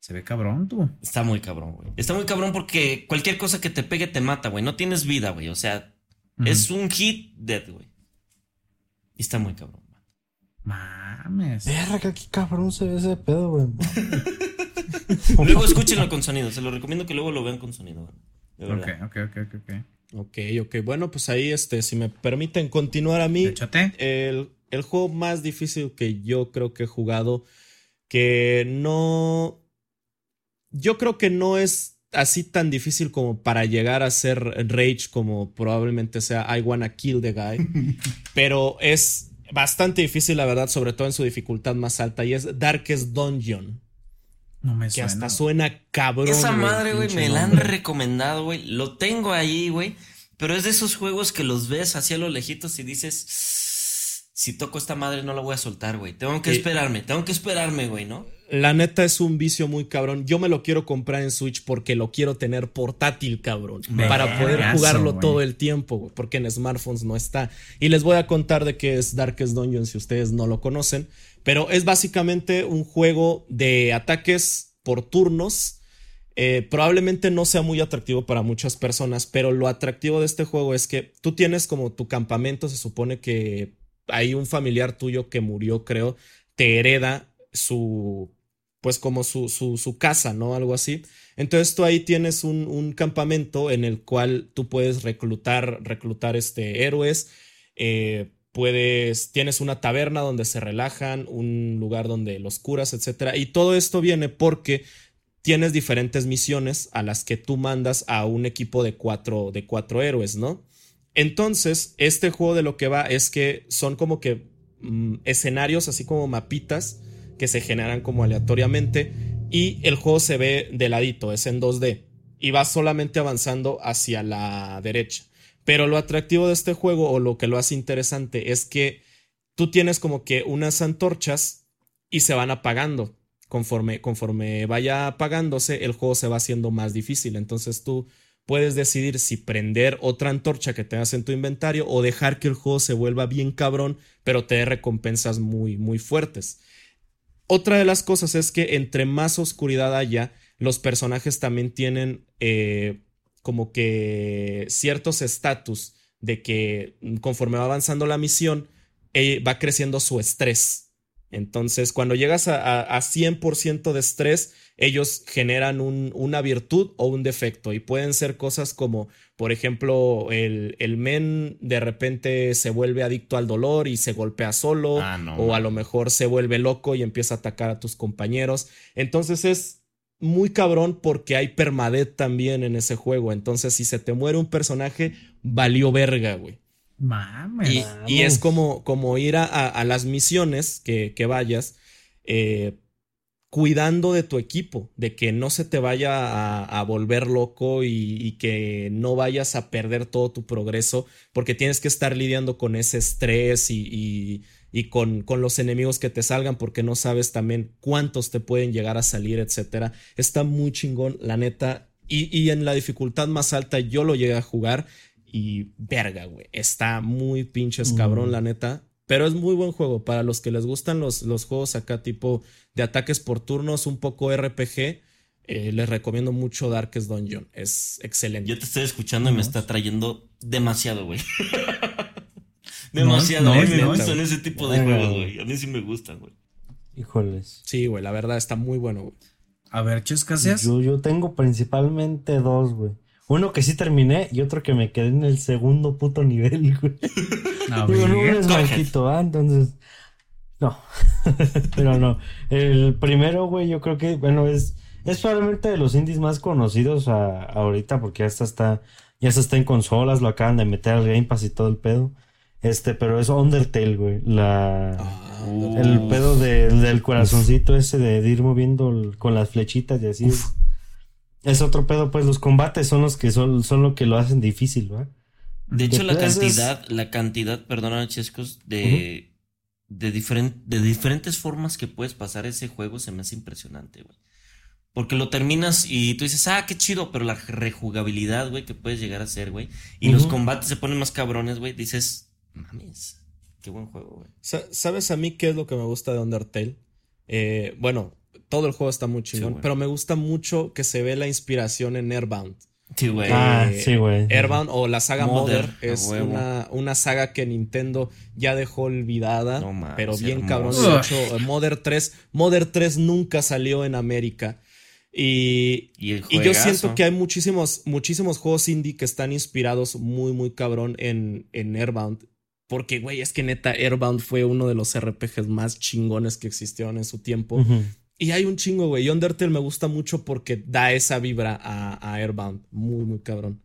se ve cabrón, tú. Está muy cabrón, güey. Está muy cabrón porque cualquier cosa que te pegue te mata, güey. No tienes vida, güey. O sea, es un hit dead, güey. Y está muy cabrón. Mames. Verga, qué cabrón se ve ese pedo, güey. luego escúchenlo con sonido. Se lo recomiendo que luego lo vean con sonido. Güey. Ok, ok, ok, ok. Ok, ok. Bueno, pues ahí, este, si me permiten continuar a mí. El, el juego más difícil que yo creo que he jugado, que no. Yo creo que no es así tan difícil como para llegar a ser Rage como probablemente sea I Wanna Kill the Guy, pero es bastante difícil la verdad, sobre todo en su dificultad más alta y es Darkest Dungeon. No me suena. Que hasta suena cabrón. Esa madre, güey, me la han recomendado, güey. Lo tengo ahí, güey. Pero es de esos juegos que los ves hacia los lejitos y dices, si toco esta madre no la voy a soltar, güey. Tengo que esperarme, tengo que esperarme, güey, ¿no? La neta es un vicio muy cabrón. Yo me lo quiero comprar en Switch porque lo quiero tener portátil, cabrón. para poder jugarlo todo el tiempo, porque en smartphones no está. Y les voy a contar de qué es Darkest Dungeon si ustedes no lo conocen. Pero es básicamente un juego de ataques por turnos. Eh, probablemente no sea muy atractivo para muchas personas, pero lo atractivo de este juego es que tú tienes como tu campamento, se supone que hay un familiar tuyo que murió, creo, te hereda su pues como su, su, casa, ¿no? Algo así. Entonces tú ahí tienes un, campamento en el cual tú puedes reclutar, reclutar este, héroes, eh, puedes, tienes una taberna donde se relajan, un lugar donde los curas, etcétera. Y todo esto viene porque tienes diferentes misiones a las que tú mandas a un equipo de cuatro, de cuatro héroes, ¿no? Entonces, este juego de lo que va es que son como que mm, escenarios, así como mapitas, que se generan como aleatoriamente y el juego se ve de ladito, es en 2D y va solamente avanzando hacia la derecha. Pero lo atractivo de este juego o lo que lo hace interesante es que tú tienes como que unas antorchas y se van apagando. Conforme, conforme vaya apagándose, el juego se va haciendo más difícil. Entonces tú puedes decidir si prender otra antorcha que tengas en tu inventario o dejar que el juego se vuelva bien cabrón, pero te dé recompensas muy, muy fuertes. Otra de las cosas es que entre más oscuridad haya, los personajes también tienen eh, como que ciertos estatus de que conforme va avanzando la misión, eh, va creciendo su estrés. Entonces, cuando llegas a, a, 100% de estrés, ellos generan un, una virtud o un defecto y pueden ser cosas como, por ejemplo, el, el, men de repente se vuelve adicto al dolor y se golpea solo, ah, o a lo mejor se vuelve loco y empieza a atacar a tus compañeros. Entonces es muy cabrón porque hay permadeath también en ese juego. Entonces, si se te muere un personaje, valió verga, güey. Mames. Y, es como, como ir a, las misiones que, que vayas, eh, cuidando de tu equipo, de que no se te vaya a, volver loco y, que no vayas a perder todo tu progreso, porque tienes que estar lidiando con ese estrés y, y con, con, los enemigos que te salgan, porque no sabes también cuántos te pueden llegar a salir, etcétera. Está muy chingón, la neta. Y, en la dificultad más alta yo lo llegué a jugar y verga, güey. Está muy pinches cabrón, la neta. Pero es muy buen juego. Para los que les gustan los, los juegos acá, tipo de ataques por turnos, un poco RPG. Eh, les recomiendo mucho Darkest Dungeon. Es excelente. Yo te estoy escuchando y me está trayendo demasiado, güey. demasiado. a mí me gustan ese tipo de juegos, güey. A mí sí me gustan, güey. Híjoles. Sí, güey, la verdad está muy bueno, güey. A ver, Chescasias. Yo, yo tengo principalmente dos, güey. Uno que sí terminé y otro que me quedé en el segundo puto nivel, güey. No, Digo, no es ¿ah? Entonces. No. Pero no. El primero, güey, yo creo que, bueno, es. Es probablemente de los indies más conocidos ahorita, porque ya está, ya está en consolas, lo acaban de meter al Game Pass y todo el pedo. Este, pero es Undertale, güey. La. Ah, el pedo del corazoncito ese de, ir moviendo con las flechitas y así. Es otro pedo, pues los combates son los que son, son lo que lo hacen difícil, ¿va? De hecho, la cantidad, la cantidad, perdona, Chescos, de, de, de diferentes formas que puedes pasar ese juego se me hace impresionante, güey. Porque lo terminas y tú dices, ah, qué chido, pero la rejugabilidad, güey, que puedes llegar a ser, güey. Y los combates se ponen más cabrones, güey. Dices, mames, qué buen juego, güey. ¿Sabes a mí qué es lo que me gusta de Undertale? Eh, bueno, todo el juego está muy chingón, pero me gusta mucho que se ve la inspiración en Airbound. Sí, güey. Ah, sí, güey. Airbound o la saga Mother, es una, una, saga que Nintendo ya dejó olvidada, pero bien cabrón. De hecho, Mother 3, Mother 3 nunca salió en América. Y, y, yo siento que hay muchísimos, muchísimos juegos indie que están inspirados muy, muy cabrón en, en Airbound. Porque, güey, es que neta, Airbound fue uno de los RPGs más chingones que existieron en su tiempo. Y hay un chingo, güey. Y Undertale me gusta mucho porque da esa vibra a, Airbound. Muy, muy cabrón.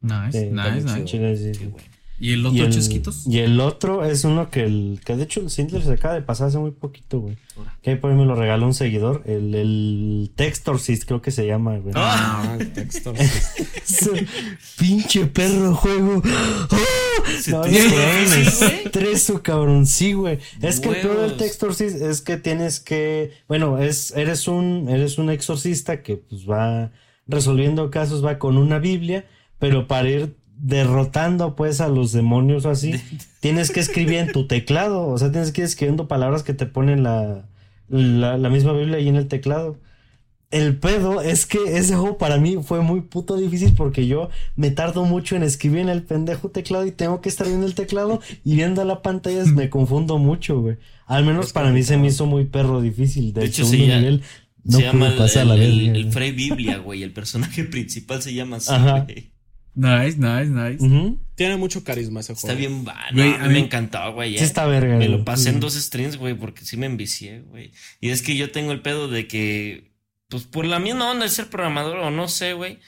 Nice, nice, nice. ¿Y el otro, Chesquitos? Y el otro es uno que el que de hecho Sindler se acaba de pasar hace muy poquito, güey. Que ahí por ahí me lo regaló un seguidor. El, el Textorcist, creo que se llama, güey. Ah, el Textorcist. pinche perro juego. No, es estreso, cabrón. Sí, güey. Es que todo el Textorcist es que tienes que. Bueno, es, eres un, eres un exorcista que pues va resolviendo casos, va con una Biblia, pero para ir derrotando pues a los demonios o así, tienes que escribir en tu teclado, o sea, tienes que ir escribiendo palabras que te ponen la, la, misma Biblia ahí en el teclado. El pedo es que ese juego para mí fue muy puto difícil porque yo me tardo mucho en escribir en el pendejo teclado y tengo que estar viendo el teclado y viendo la pantalla me confundo mucho, güey. Al menos para mí se me hizo muy perro difícil. De, hecho, nivel no se llama el, el, Frey Biblia, güey. El personaje principal se llama así, Nice, nice, nice. Tiene mucho carisma ese juego. Está bien bueno. a mí me encantó, güey. Sí está verga. Me lo pasé en dos streams, güey, porque sí me envicié, güey. Y es que yo tengo el pedo de que, pues por la misma onda de ser programador o no sé, güey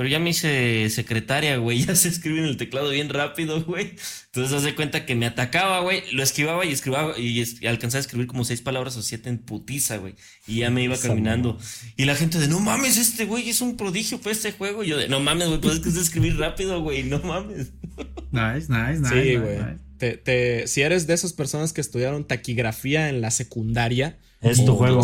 pero ya me hice secretaria, güey. Ya se escribe en el teclado bien rápido, güey. Entonces hace cuenta que me atacaba, güey. Lo esquivaba y escribaba y, alcanzaba a escribir como seis palabras o siete en putiza, güey. Y ya me iba caminando. Y la gente de, no mames, este güey es un prodigio para este juego. Y yo de, no mames, güey, pues es que es escribir rápido, güey. No mames. Nice, nice, nice. Sí, güey. Te, si eres de esas personas que estudiaron taquigrafía en la secundaria, es tu juego.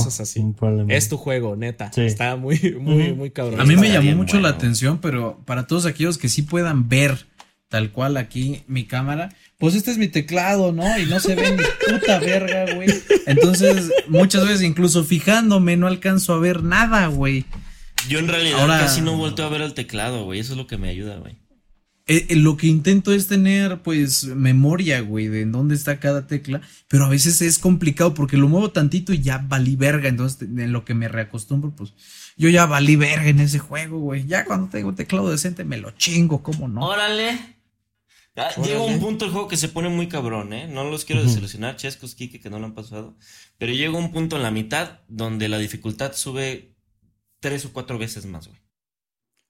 Es tu juego, neta. Está muy, muy, muy cabrón. A mí me llamó mucho la atención, pero para todos aquellos que sí puedan ver tal cual aquí mi cámara, pues este es mi teclado, ¿no? Y no se ve ni puta verga, güey. Entonces, muchas veces incluso fijándome no alcanzo a ver nada, güey. Yo en realidad casi no vuelto a ver el teclado, güey. Eso es lo que me ayuda, güey. Eh, eh, lo que intento es tener, pues, memoria, güey, de en dónde está cada tecla, pero a veces es complicado porque lo muevo tantito y ya valí verga. Entonces, en lo que me reacostumbro, pues, yo ya valí verga en ese juego, güey. Ya cuando tengo un teclado decente me lo chingo, ¿cómo no? Órale. Ah, llega un punto el juego que se pone muy cabrón, ¿eh? No los quiero desilusionar, Chescos, Kike, que no lo han pasado. Pero llega un punto en la mitad donde la dificultad sube tres o cuatro veces más, güey.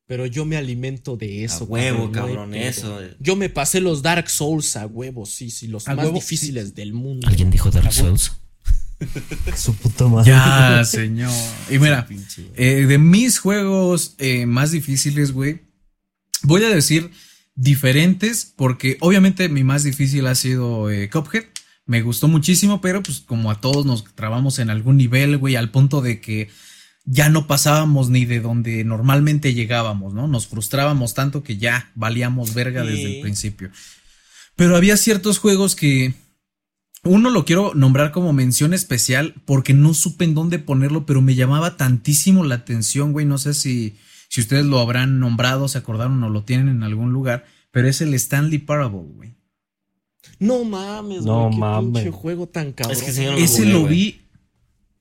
Pero yo me alimento de eso. A huevo, cabrón, eso. Yo me pasé los Dark Souls a huevo, sí, sí, los más difíciles del mundo. ¿Alguien dijo Dark Souls? Su puta madre. Ya, señor. Y mira, eh, de mis juegos eh, más difíciles, güey, voy a decir diferentes, porque obviamente mi más difícil ha sido eh, Cuphead. Me gustó muchísimo, pero pues como a todos nos trabamos en algún nivel, güey, al punto de que ya no pasábamos ni de donde normalmente llegábamos, ¿no? Nos frustrábamos tanto que ya valíamos verga desde el principio. Pero había ciertos juegos que uno lo quiero nombrar como mención especial porque no supe en dónde ponerlo, pero me llamaba tantísimo la atención, güey. No sé si, si ustedes lo habrán nombrado, se acordaron o lo tienen en algún lugar, pero es el Stanley Parable, güey. No mames, no mames. Qué juego tan cabrón. Es que ese lo vi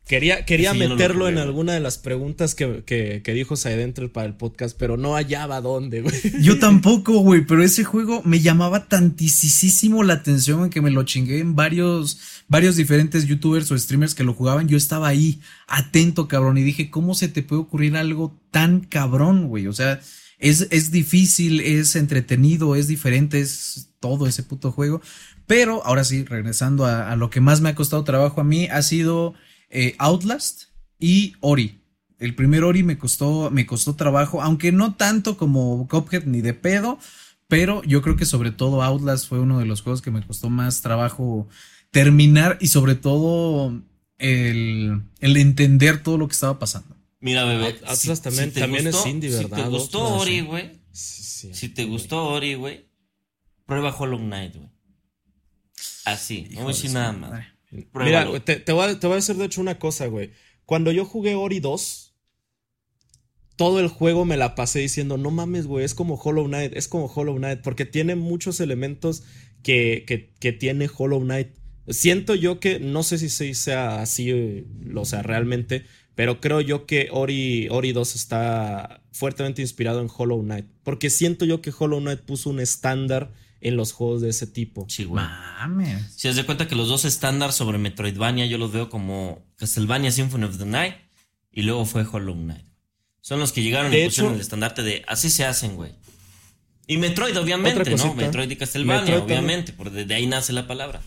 Quería, quería meterlo en alguna de las preguntas que, que, dijo Saidentral para el podcast, pero no hallaba dónde, güey. Yo tampoco, güey, pero ese juego me llamaba tantísimo la atención en que me lo chingué en varios, varios diferentes youtubers o streamers que lo jugaban. Yo estaba ahí, atento, cabrón, y dije, ¿cómo se te puede ocurrir algo tan cabrón, güey? O sea, es, es difícil, es entretenido, es diferente, es todo ese puto juego. Pero ahora sí, regresando a, a lo que más me ha costado trabajo a mí, ha sido eh, Outlast y Ori. El primer Ori me costó, me costó trabajo, aunque no tanto como Cuphead ni de pedo, pero yo creo que sobre todo Outlast fue uno de los juegos que me costó más trabajo terminar y sobre todo el, entender todo lo que estaba pasando. Mira, bebé, Outlast también, también es indie, ¿verdad? Si te gustó Ori, güey. si te gustó Ori, güey, prueba Hollow Knight, güey. Así, no voy a decir nada más. Mira, te, voy a, decir de hecho una cosa, güey. Cuando yo jugué Ori 2, todo el juego me la pasé diciendo, no mames, güey, es como Hollow Knight, es como Hollow Knight, porque tiene muchos elementos que, que, tiene Hollow Knight. Siento yo que, no sé si sea así, lo sea realmente, pero creo yo que Ori, Ori 2 está fuertemente inspirado en Hollow Knight, porque siento yo que Hollow Knight puso un estándar en los juegos de ese tipo. Sí, güey. Mames. Si has de cuenta que los dos estándares sobre Metroidvania yo los veo como Castlevania Symphony of the Night y luego fue Hollow Knight. Son los que llegaron y pusieron el estandarte de así se hacen, güey. Y Metroid, obviamente, ¿no? Metroid y Castlevania, obviamente, por de, ahí nace la palabra.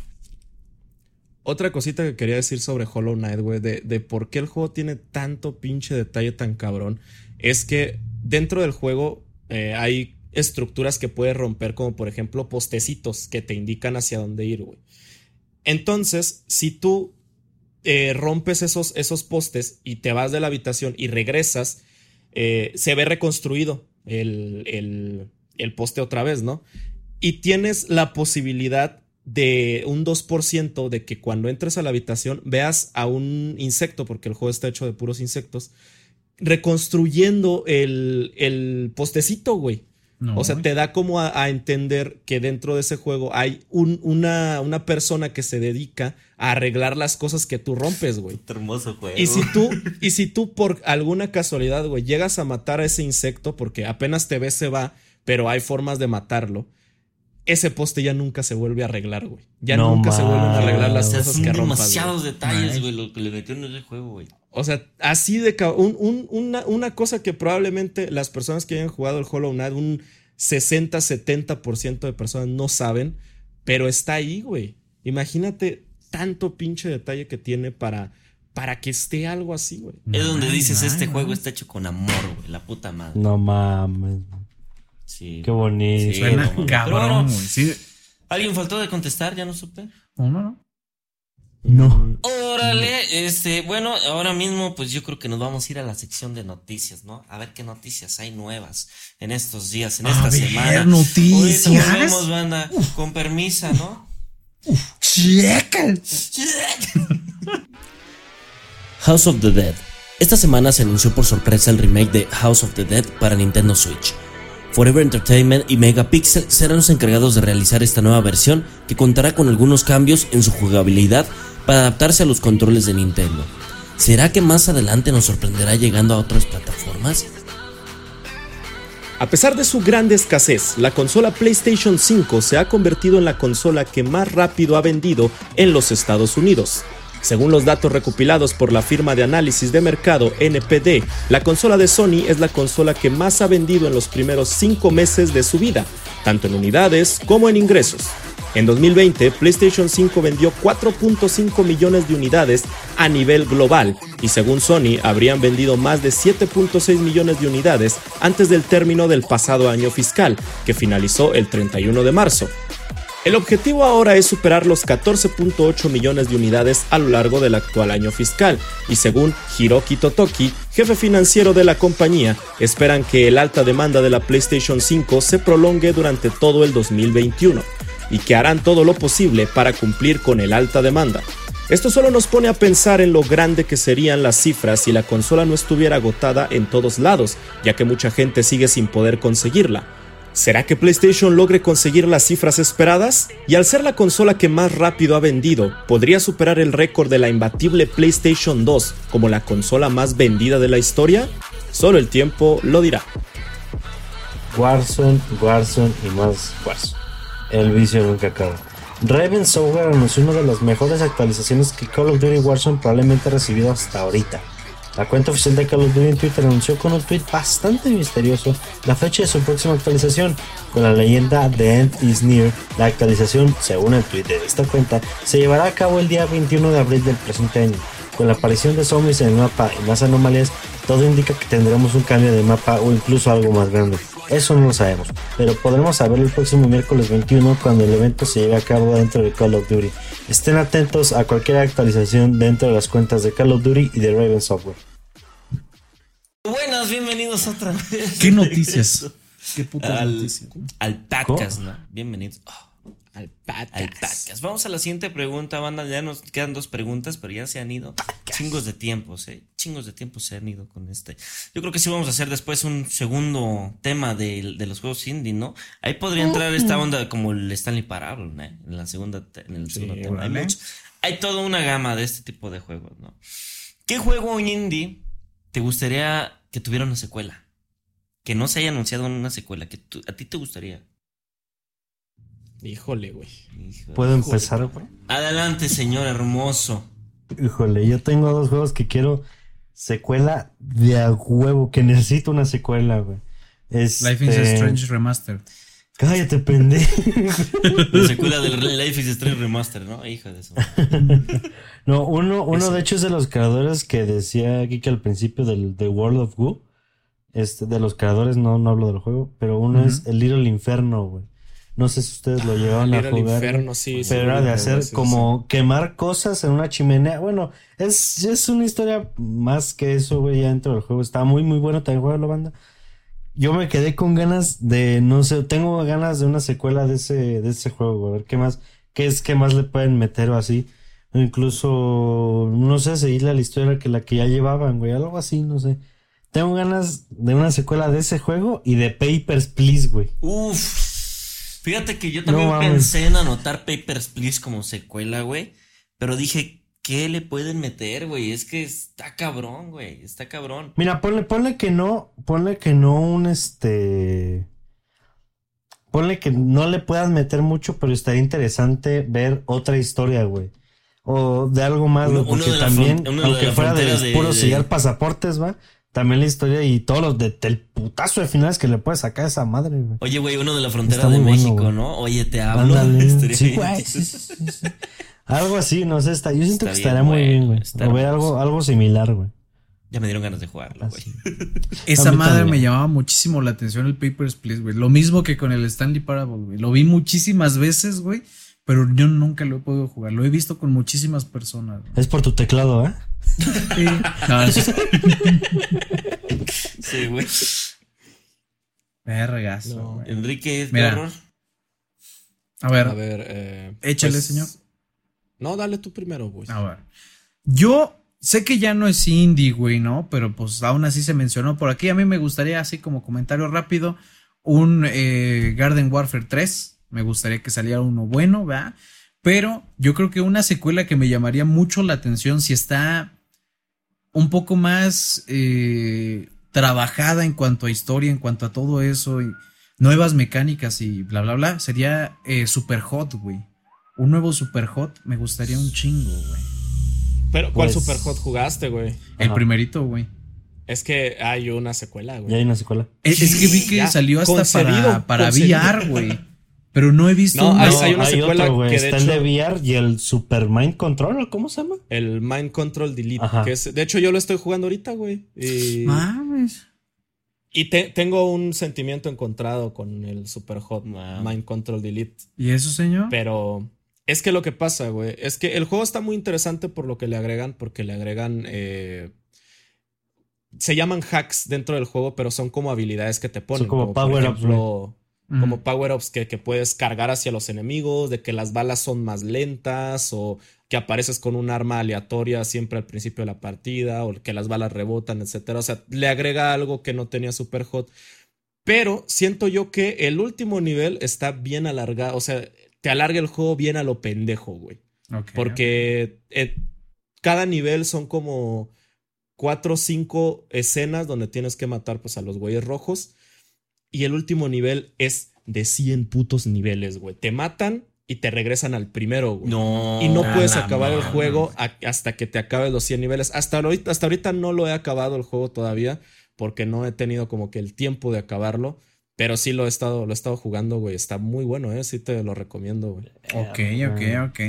Otra cosita que quería decir sobre Hollow Knight, güey, de, de por qué el juego tiene tanto pinche detalle tan cabrón, es que dentro del juego eh, hay estructuras que puedes romper, como por ejemplo postecitos que te indican hacia dónde ir, güey. Entonces, si tú eh, rompes esos, esos postes y te vas de la habitación y regresas, eh, se ve reconstruido el, el, poste otra vez, ¿no? Y tienes la posibilidad de un 2% de que cuando entres a la habitación veas a un insecto, porque el juego está hecho de puros insectos, reconstruyendo el, el postecito, güey o sea, te da como a, entender que dentro de ese juego hay una, una, persona que se dedica a arreglar las cosas que tú rompes, güey. hermoso juego. Y si tú, y si tú por alguna casualidad, güey, llegas a matar a ese insecto porque apenas te ves se va, pero hay formas de matarlo. Ese poste ya nunca se vuelve a arreglar, güey. Ya nunca se vuelven a arreglar las cosas que rompas. demasiados detalles, güey, lo que le metió en ese juego, güey. O sea, así de una, una cosa que probablemente las personas que hayan jugado el Hollow Knight, un 60-70% de personas no saben, pero está ahí, güey. Imagínate tanto pinche detalle que tiene para, para que esté algo así, güey. Es donde dices, este juego está hecho con amor, güey, la puta madre. No mames. Sí. Qué bonito. Suena cabrón, güey. ¿Alguien faltó de contestar? Ya no supe. No, no, no. No. Órale, este, bueno, ahora mismo pues yo creo que nos vamos a ir a la sección de noticias, ¿no? A ver qué noticias hay nuevas en estos días, en esta a semana. Ver, noticias. banda, con permisa, ¿no? Checa. House of the Dead. Esta semana se anunció por sorpresa el remake de House of the Dead para Nintendo Switch. Forever Entertainment y Megapixel serán los encargados de realizar esta nueva versión que contará con algunos cambios en su jugabilidad para adaptarse a los controles de Nintendo. ¿Será que más adelante nos sorprenderá llegando a otras plataformas? A pesar de su grande escasez, la consola PlayStation 5 se ha convertido en la consola que más rápido ha vendido en los Estados Unidos. Según los datos recopilados por la firma de análisis de mercado NPD, la consola de Sony es la consola que más ha vendido en los primeros 5 meses de su vida, tanto en unidades como en ingresos. En 2020, PlayStation 5 vendió 4.5 millones de unidades a nivel global y según Sony habrían vendido más de 7.6 millones de unidades antes del término del pasado año fiscal, que finalizó el 31 de marzo. El objetivo ahora es superar los 14.8 millones de unidades a lo largo del actual año fiscal, y según Hiroki Totoki, jefe financiero de la compañía, esperan que el alta demanda de la PlayStation 5 se prolongue durante todo el 2021, y que harán todo lo posible para cumplir con el alta demanda. Esto solo nos pone a pensar en lo grande que serían las cifras si la consola no estuviera agotada en todos lados, ya que mucha gente sigue sin poder conseguirla. ¿Será que PlayStation logre conseguir las cifras esperadas? Y al ser la consola que más rápido ha vendido, ¿podría superar el récord de la imbatible PlayStation 2 como la consola más vendida de la historia? Solo el tiempo lo dirá. Warzone, Warzone y más Warzone. El vicio nunca acaba. Raven Software anunció una de las mejores actualizaciones que Call of Duty Warzone probablemente ha recibido hasta ahorita. La cuenta oficial de Call of Duty en Twitter anunció con un tweet bastante misterioso la fecha de su próxima actualización, con la leyenda The End is Near. La actualización, según el tweet de esta cuenta, se llevará a cabo el día 21 de abril del presente año. Con la aparición de zombies en el mapa y más anomalías, todo indica que tendremos un cambio de mapa o incluso algo más grande. Eso no lo sabemos, pero podremos saberlo el próximo miércoles 21 cuando el evento se lleve a cabo dentro de Call of Duty. Estén atentos a cualquier actualización dentro de las cuentas de Call of Duty y de Raven Software. Buenas, bienvenidos otra vez. ¿Qué noticias? ¿Qué puta al, noticias? Al podcast, ¿no? Bienvenidos. Oh, al, podcast. Vamos a la siguiente pregunta, banda. Ya nos quedan dos preguntas, pero ya se han ido chingos de tiempos, ¿eh? Chingos de tiempo se han ido con este. Yo creo que sí vamos a hacer después un segundo tema de, los juegos indie, ¿no? Ahí podría entrar esta onda como el Stanley Parable, ¿eh? En la segunda, en el segundo tema. Hay, hay toda una gama de este tipo de juegos, ¿no? ¿Qué juego indie te gustaría que tuviera una secuela. Que no se haya anunciado una secuela. Que a ti te gustaría. Híjole, güey. ¿Puedo empezar, güey? Adelante, señor hermoso. Híjole, yo tengo dos juegos que quiero secuela de a huevo, que necesito una secuela, güey. Life is este, Strange Remastered. Cállate, pendejo. La secuela del Life is Strange Remastered, ¿no? Hija de eso. no, uno, uno de hecho es de los creadores que decía aquí que al principio del The World of Goo. Este, de los creadores, no, no hablo del juego, pero uno es el Little Inferno, güey. No sé si ustedes lo ah, llevaban a jugar. Inferno, sí, pero era de hacer como quemar cosas en una chimenea. Bueno, es, es una historia más que eso, güey, ya dentro del juego. Está muy, muy bueno también juego la banda yo me quedé con ganas de, no sé, tengo ganas de una secuela de ese, de ese juego, a ver qué más, qué es, qué más le pueden meter o así. O incluso, no sé, seguirle la historia que la que ya llevaban, güey, algo así, no sé. Tengo ganas de una secuela de ese juego y de Papers, Please, güey. Uf. Fíjate que yo también pensé en anotar Papers, Please como secuela, güey. Pero dije, ¿Qué le pueden meter, güey? Es que está cabrón, güey. Está cabrón. Mira, ponle, ponle que no, ponle que no un este. ponle que no le puedas meter mucho, pero estaría interesante ver otra historia, güey. O de algo más, güey, porque también, aunque fuera de, puro sellar pasaportes, va, también la historia y todos los de, del putazo de finales que le puedes sacar a esa madre, güey. Oye, güey, uno de la frontera de México, ¿no? Oye, te hablo. Sí, güey. algo así, no sé, está, yo siento que estaría muy bien, güey. O ver algo, algo similar, güey. Ya me dieron ganas de jugarlo, güey. Esa madre me llamaba muchísimo la atención el Papers, Please, güey. Lo mismo que con el Stanley Parable, güey. Lo vi muchísimas veces, güey. Pero yo nunca lo he podido jugar. Lo he visto con muchísimas personas. Es por tu teclado, ¿eh? Sí. No, sí, güey. Vergazo. Enrique, Mira. A ver. A ver. Eh, échale, pues, señor. No, dale tú primero, güey. A ver. Yo Sé que ya no es indie, güey, ¿no? Pero pues aún así se mencionó por aquí. A mí me gustaría, así como comentario rápido, un eh, Garden Warfare 3. Me gustaría que saliera uno bueno, ¿verdad? Pero yo creo que una secuela que me llamaría mucho la atención si está un poco más eh, trabajada en cuanto a historia, en cuanto a todo eso, y nuevas mecánicas y bla, bla, bla, sería eh, Super Hot, güey. Un nuevo Super Hot me gustaría un chingo, güey. Pero, ¿cuál pues, Super Hot jugaste, güey? El primerito, güey. Es que hay una secuela, güey. Ya hay una secuela. Es, que vi que salió hasta para, para VR, güey. Pero no he visto. No, hay, una secuela que Está el de VR y el Super Mind Control, ¿cómo se llama? El Mind Control Delete. Que es, de hecho, yo lo estoy jugando ahorita, güey. Y, Mames. y tengo un sentimiento encontrado con el Super Hot Mind Control Delete. ¿Y eso, señor? Pero es que lo que pasa, güey, es que el juego está muy interesante por lo que le agregan, porque le agregan... Eh, se llaman hacks dentro del juego, pero son como habilidades que te ponen. Son como, Como power-ups que, que, puedes cargar hacia los enemigos, de que las balas son más lentas, o que apareces con un arma aleatoria siempre al principio de la partida, o que las balas rebotan, etc. O sea, le agrega algo que no tenía Super Hot. Pero siento yo que el último nivel está bien alargado. O sea, te alarga el juego bien a lo pendejo, güey. Porque eh, cada nivel son como cuatro o cinco escenas donde tienes que matar pues a los güeyes rojos. Y el último nivel es de 100 putos niveles, güey. Te matan y te regresan al primero, güey. No. Y no puedes acabar el juego hasta que te acabes los 100 niveles. Hasta ahorita, hasta ahorita no lo he acabado el juego todavía porque no he tenido como que el tiempo de acabarlo. Pero sí lo he estado, lo he estado jugando, güey. Está muy bueno, ¿eh? Sí te lo recomiendo, güey. Ok, ok, ok.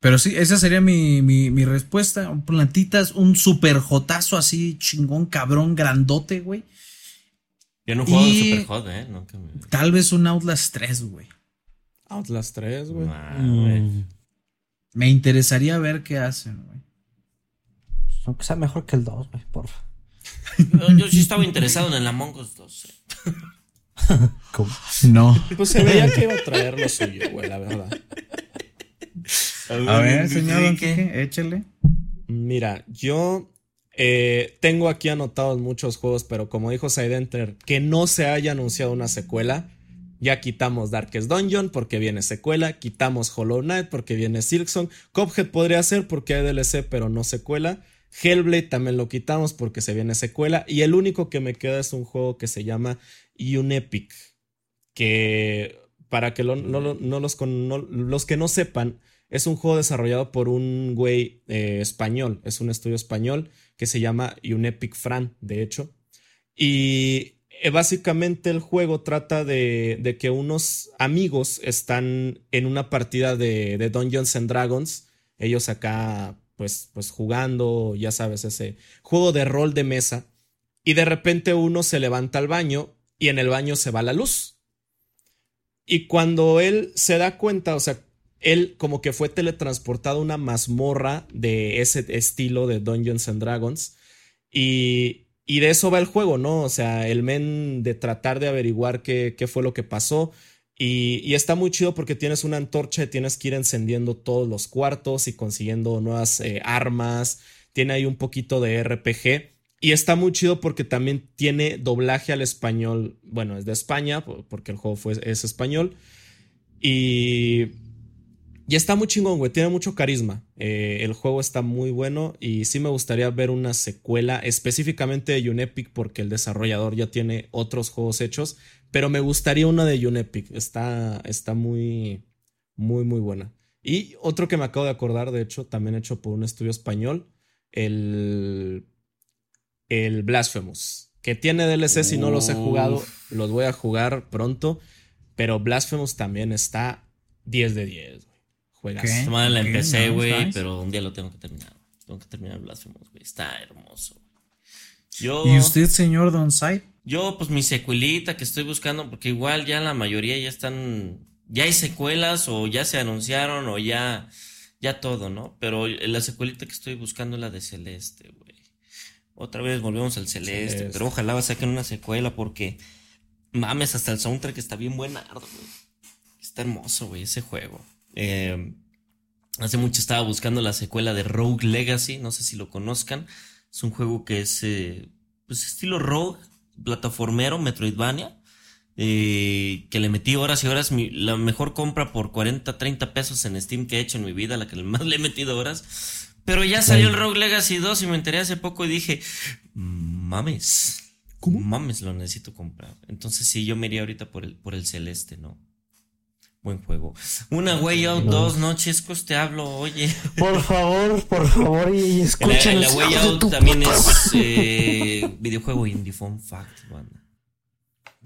Pero sí, esa sería mi, mi, mi respuesta. Plantitas, un super jotazo así, chingón, cabrón, grandote, güey. Yo no juego super hot, ¿eh? Tal vez un Outlast 3, güey. Outlast 3, güey. Mm. Me interesaría ver qué hacen, güey. Aunque sea mejor que el 2, güey, porfa. Yo, sí estaba interesado en el Among Us 2. No. Pues se veía que iba a traer lo suyo, güey, la verdad. A ver, señor échale. Mira, yo eh, tengo aquí anotados muchos juegos, pero como dijo Sidenter, que no se haya anunciado una secuela. Ya quitamos Darkest Dungeon porque viene secuela, quitamos Hollow Knight porque viene Silksong, Cophead podría ser porque hay DLC pero no secuela, Hellblade también lo quitamos porque se viene secuela y el único que me queda es un juego que se llama Unepic, que para que no, los, los que no sepan, es un juego desarrollado por un güey eh, español, es un estudio español que se llama Unepic Fran, de hecho. Y eh, básicamente el juego trata de, que unos amigos están en una partida de, de, Dungeons Dragons, ellos acá pues, pues jugando, ya sabes, ese juego de rol de mesa, y de repente uno se levanta al baño y en el baño se va la luz. Y cuando él se da cuenta, o sea, él como que fue teletransportado a una mazmorra de ese estilo de Dungeons and Dragons. Y, de eso va el juego, ¿no? O sea, el men de tratar de averiguar qué, qué fue lo que pasó. Y, y, está muy chido porque tienes una antorcha y tienes que ir encendiendo todos los cuartos y consiguiendo nuevas eh, armas. Tiene ahí un poquito de RPG. Y está muy chido porque también tiene doblaje al español. Bueno, es de España, porque el juego fue, es español. Y, y está muy chingón, güey. Tiene mucho carisma. Eh, el juego está muy bueno. Y sí me gustaría ver una secuela específicamente de Unepic porque el desarrollador ya tiene otros juegos hechos. Pero me gustaría una de Unepic. Está, está muy, muy, muy buena. Y otro que me acabo de acordar, de hecho, también hecho por un estudio español. El, el Blasphemous. Que tiene DLC si no los he jugado. Los voy a jugar pronto. Pero Blasphemous también está 10 de 10, Juegas. Okay, la empecé, güey, pero un día lo tengo que terminar. Tengo que terminar Blasphemous, güey. Está hermoso. Yo, ¿Y usted, señor Don Sai? Yo, pues mi secuelita que estoy buscando, porque igual ya la mayoría ya están. Ya hay secuelas, o ya se anunciaron, o ya. Ya todo, ¿no? Pero la secuelita que estoy buscando es la de Celeste, güey. Otra vez volvemos al Celeste, pero ojalá saquen una secuela porque. Mames, hasta el soundtrack está bien buenardo, güey. Está hermoso, güey, ese juego. Eh, hace mucho estaba buscando la secuela de Rogue Legacy, no sé si lo conozcan. Es un juego que es eh, pues estilo Rogue, plataformero, Metroidvania. Eh, que le metí horas y horas. la mejor compra por 40, 30 pesos en Steam que he hecho en mi vida, la que más le he metido horas. Pero ya salió el Rogue Legacy 2 y me enteré hace poco y dije, mames. ¿Cómo? Mames, lo necesito comprar. Entonces sí, yo me iría ahorita por el, por el celeste, ¿no? Buen juego. Una Way Out 2, no, Chescos, te hablo, oye. Por favor, por favor, y escuchen. La, la Way Out también es eh, videojuego indie, fun fact, banda.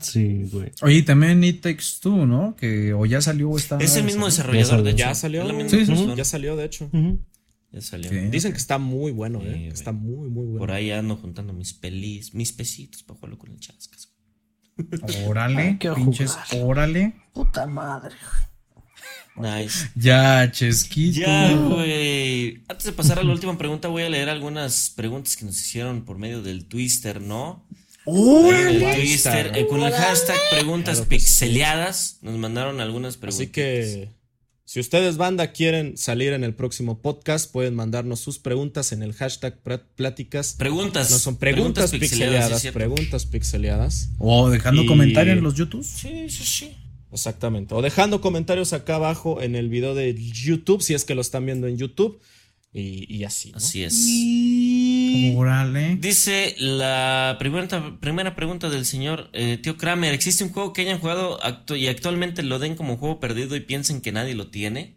Sí, güey. Oye, también It Takes Two, ¿no? Que o ya salió o está. Es el mismo desarrollador, de hecho. Ya salió. Sí, sí, Ya salió, de hecho. Ya salió. Dicen que está muy bueno, ¿eh? está muy, muy bueno. Por ahí ando juntando mis pelis, mis pesitos para jugarlo con el chascas. Órale, pinches, órale. Puta madre. Nice. Ya, Chesquito. Ya, güey. Antes de pasar a la última pregunta, voy a leer algunas preguntas que nos hicieron por medio del Twister, ¿no? ¡Órale! Twister, eh, con el hashtag preguntas pixeleadas, nos mandaron algunas preguntas. Así que si ustedes, banda, quieren salir en el próximo podcast, pueden mandarnos sus preguntas en el hashtag pláticas. Preguntas. No son preguntas, pixeleadas. preguntas pixeleadas. O dejando comentarios en los YouTube. Sí, sí, sí. Exactamente. O dejando comentarios acá abajo en el video de YouTube, si es que lo están viendo en YouTube. Y, así. Así es. Dice la primera, primera pregunta del señor eh, Tío Kramer. ¿Existe un juego que hayan jugado y actualmente lo den como juego perdido y piensen que nadie lo tiene?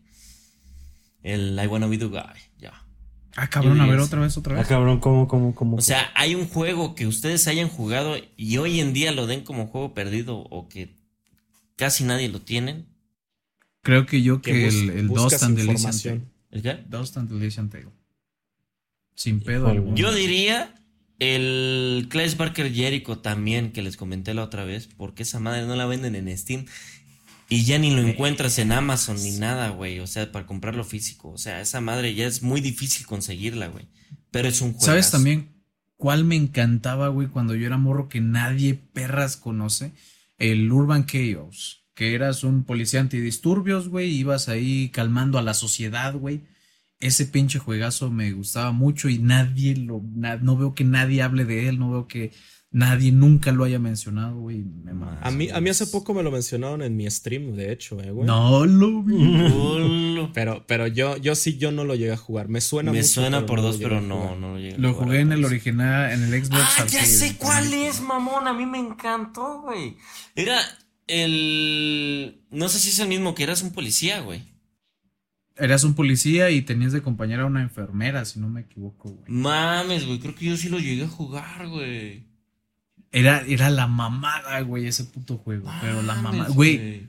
El I Wanna Be the Guy. Ya. Ah, cabrón, a ver otra vez, otra vez. Ah, cabrón, ¿cómo, cómo, cómo? O sea, hay un juego que ustedes hayan jugado y hoy en día lo den como juego perdido o que casi nadie lo tienen. Creo que yo que, el, el Dust and ¿El qué? Dust and Tale. Sin pedo Yo diría el Clash Barker Jericho también, que les comenté la otra vez, porque esa madre no la venden en Steam. Y ya ni lo encuentras en Amazon ni nada, güey. O sea, para comprarlo físico. O sea, esa madre ya es muy difícil conseguirla, güey. Pero es un juego. ¿Sabes también cuál me encantaba, güey, cuando yo era morro que nadie perras conoce? El Urban Chaos que eras un policía antidisturbios, güey, ibas ahí calmando a la sociedad, güey. Ese pinche juegazo me gustaba mucho y nadie lo, no veo que nadie hable de él, no veo que nadie nunca lo haya mencionado, güey. A mí, a mí hace poco me lo mencionaron en mi stream, de hecho, eh, güey. No lo vi. pero, pero yo, yo sí, yo no lo llegué a jugar. Me suena Me suena por dos, pero no, no lo llegué Lo jugué en el original, en el Xbox. Ah, ya sé cuál es, mamón. A mí me encantó, güey. Era, el. No sé si es el mismo que eras un policía, güey. Eras un policía y tenías de compañera a una enfermera, si no me equivoco, güey. Mames, güey. Creo que yo sí lo llegué a jugar, güey. Era, era la mamada, güey, ese puto juego. pero la mamada. Güey.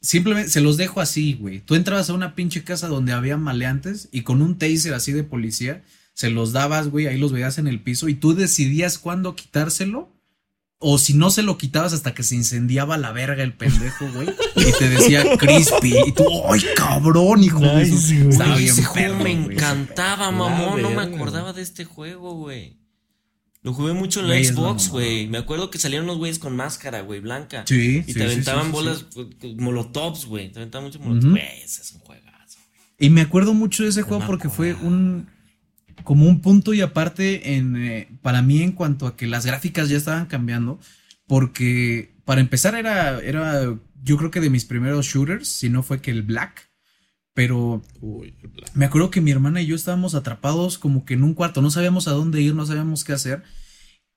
Simplemente se los dejo así, güey. Tú entrabas a una pinche casa donde había maleantes y con un taser así de policía se los dabas, güey. Ahí los veías en el piso y tú decidías cuándo quitárselo o si no se lo quitabas hasta que se incendiaba la verga el pendejo, güey. Y te decía crispy. Y tú, ¡ay, cabrón, hijo de Estaba bien ese juego me encantaba, mamón. No me acordaba de este juego, güey. Lo jugué mucho en la Xbox, güey. Me acuerdo que salieron unos güeyes con máscara, güey, blanca. Sí. Y te aventaban bolas, molotovs, güey. Te aventaban mucho molotovs. Güey, ese es un juegazo. Y me acuerdo mucho de ese juego porque fue un como un punto y aparte en, eh, para mí en cuanto a que las gráficas ya estaban cambiando, porque para empezar era, era yo creo que de mis primeros shooters, si no fue que el Black, Pero me acuerdo que mi hermana y yo estábamos atrapados como que en un cuarto, no sabíamos a dónde ir, no sabíamos qué hacer.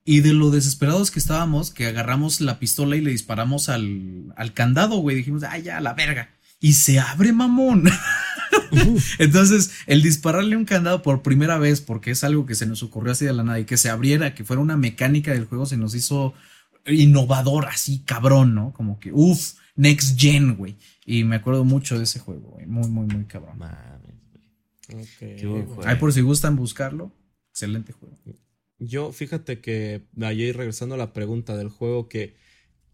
Y de lo desesperados que estábamos, que agarramos la pistola y le disparamos al, al candado, güey. Dijimos, ay, ya, la verga. Y se abre, mamón. Entonces, el dispararle un candado por primera vez, porque es algo que se nos ocurrió así de la nada, y que se abriera, que fuera una mecánica del juego, se nos hizo innovador, así cabrón, ¿no? Como que, uff, next gen, güey. Y me acuerdo mucho de ese juego, güey. Muy, muy, muy cabrón. Mames, güey. por si gustan buscarlo. Excelente juego. Yo, fíjate que ayer regresando a la pregunta del juego que,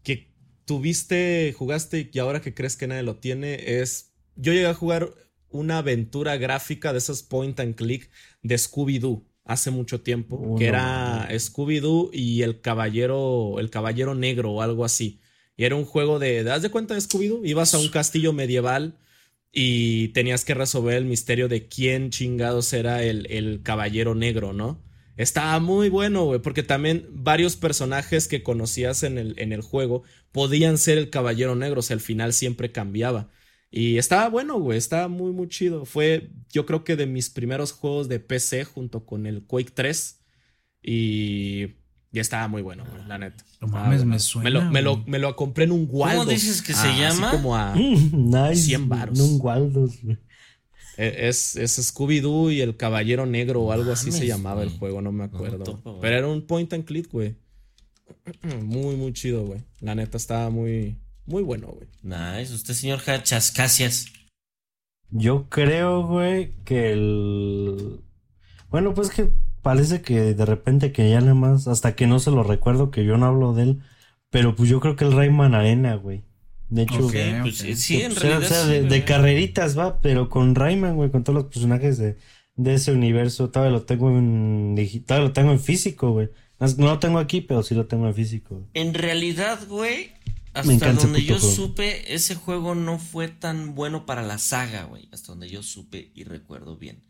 que tuviste, jugaste y ahora que crees que nadie lo tiene, es. Yo llegué a jugar una aventura gráfica de esos point and click de Scooby-Doo hace mucho tiempo, que era Scooby-Doo y el caballero, el caballero negro o algo así. Y era un juego de, ¿das de cuenta de Scooby-Doo? Ibas a un castillo medieval y tenías que resolver el misterio de quién chingados era el, el caballero negro, ¿no? Estaba muy bueno, güey, porque también varios personajes que conocías en el, en el juego podían ser el caballero negro, o sea, al final siempre cambiaba. Y estaba bueno, güey, estaba muy, muy chido. Fue, yo creo que de mis primeros juegos de PC junto con el Quake 3. Y y estaba muy bueno, güey, la neta. No mames, me suena. Me lo, me, lo, compré en un Waldos. ¿Cómo dices que se llama? Así como a nice, 100 baros. En un Waldos, e, Es, es Scooby-Doo y el Caballero Negro o algo así se llamaba el juego, no me acuerdo. Pero era un point and click, güey. Muy, muy chido, güey. La neta estaba muy, muy bueno, güey. Nice. Usted, señor Chascasias. Yo creo, güey, que el. Bueno, pues que parece que de repente que ya nada más, hasta que no se lo recuerdo, que yo no hablo de él, pero pues yo creo que el Rayman Arena, güey. De hecho, pues, sí, en realidad. O sea, de, carreritas va, pero con Rayman, güey, con todos los personajes de, de ese universo, todavía lo tengo en digital, lo tengo en físico, güey. No lo tengo aquí, pero sí lo tengo en físico. En realidad, güey, hasta donde yo supe, ese juego no fue tan bueno para la saga, güey. Hasta donde yo supe y recuerdo bien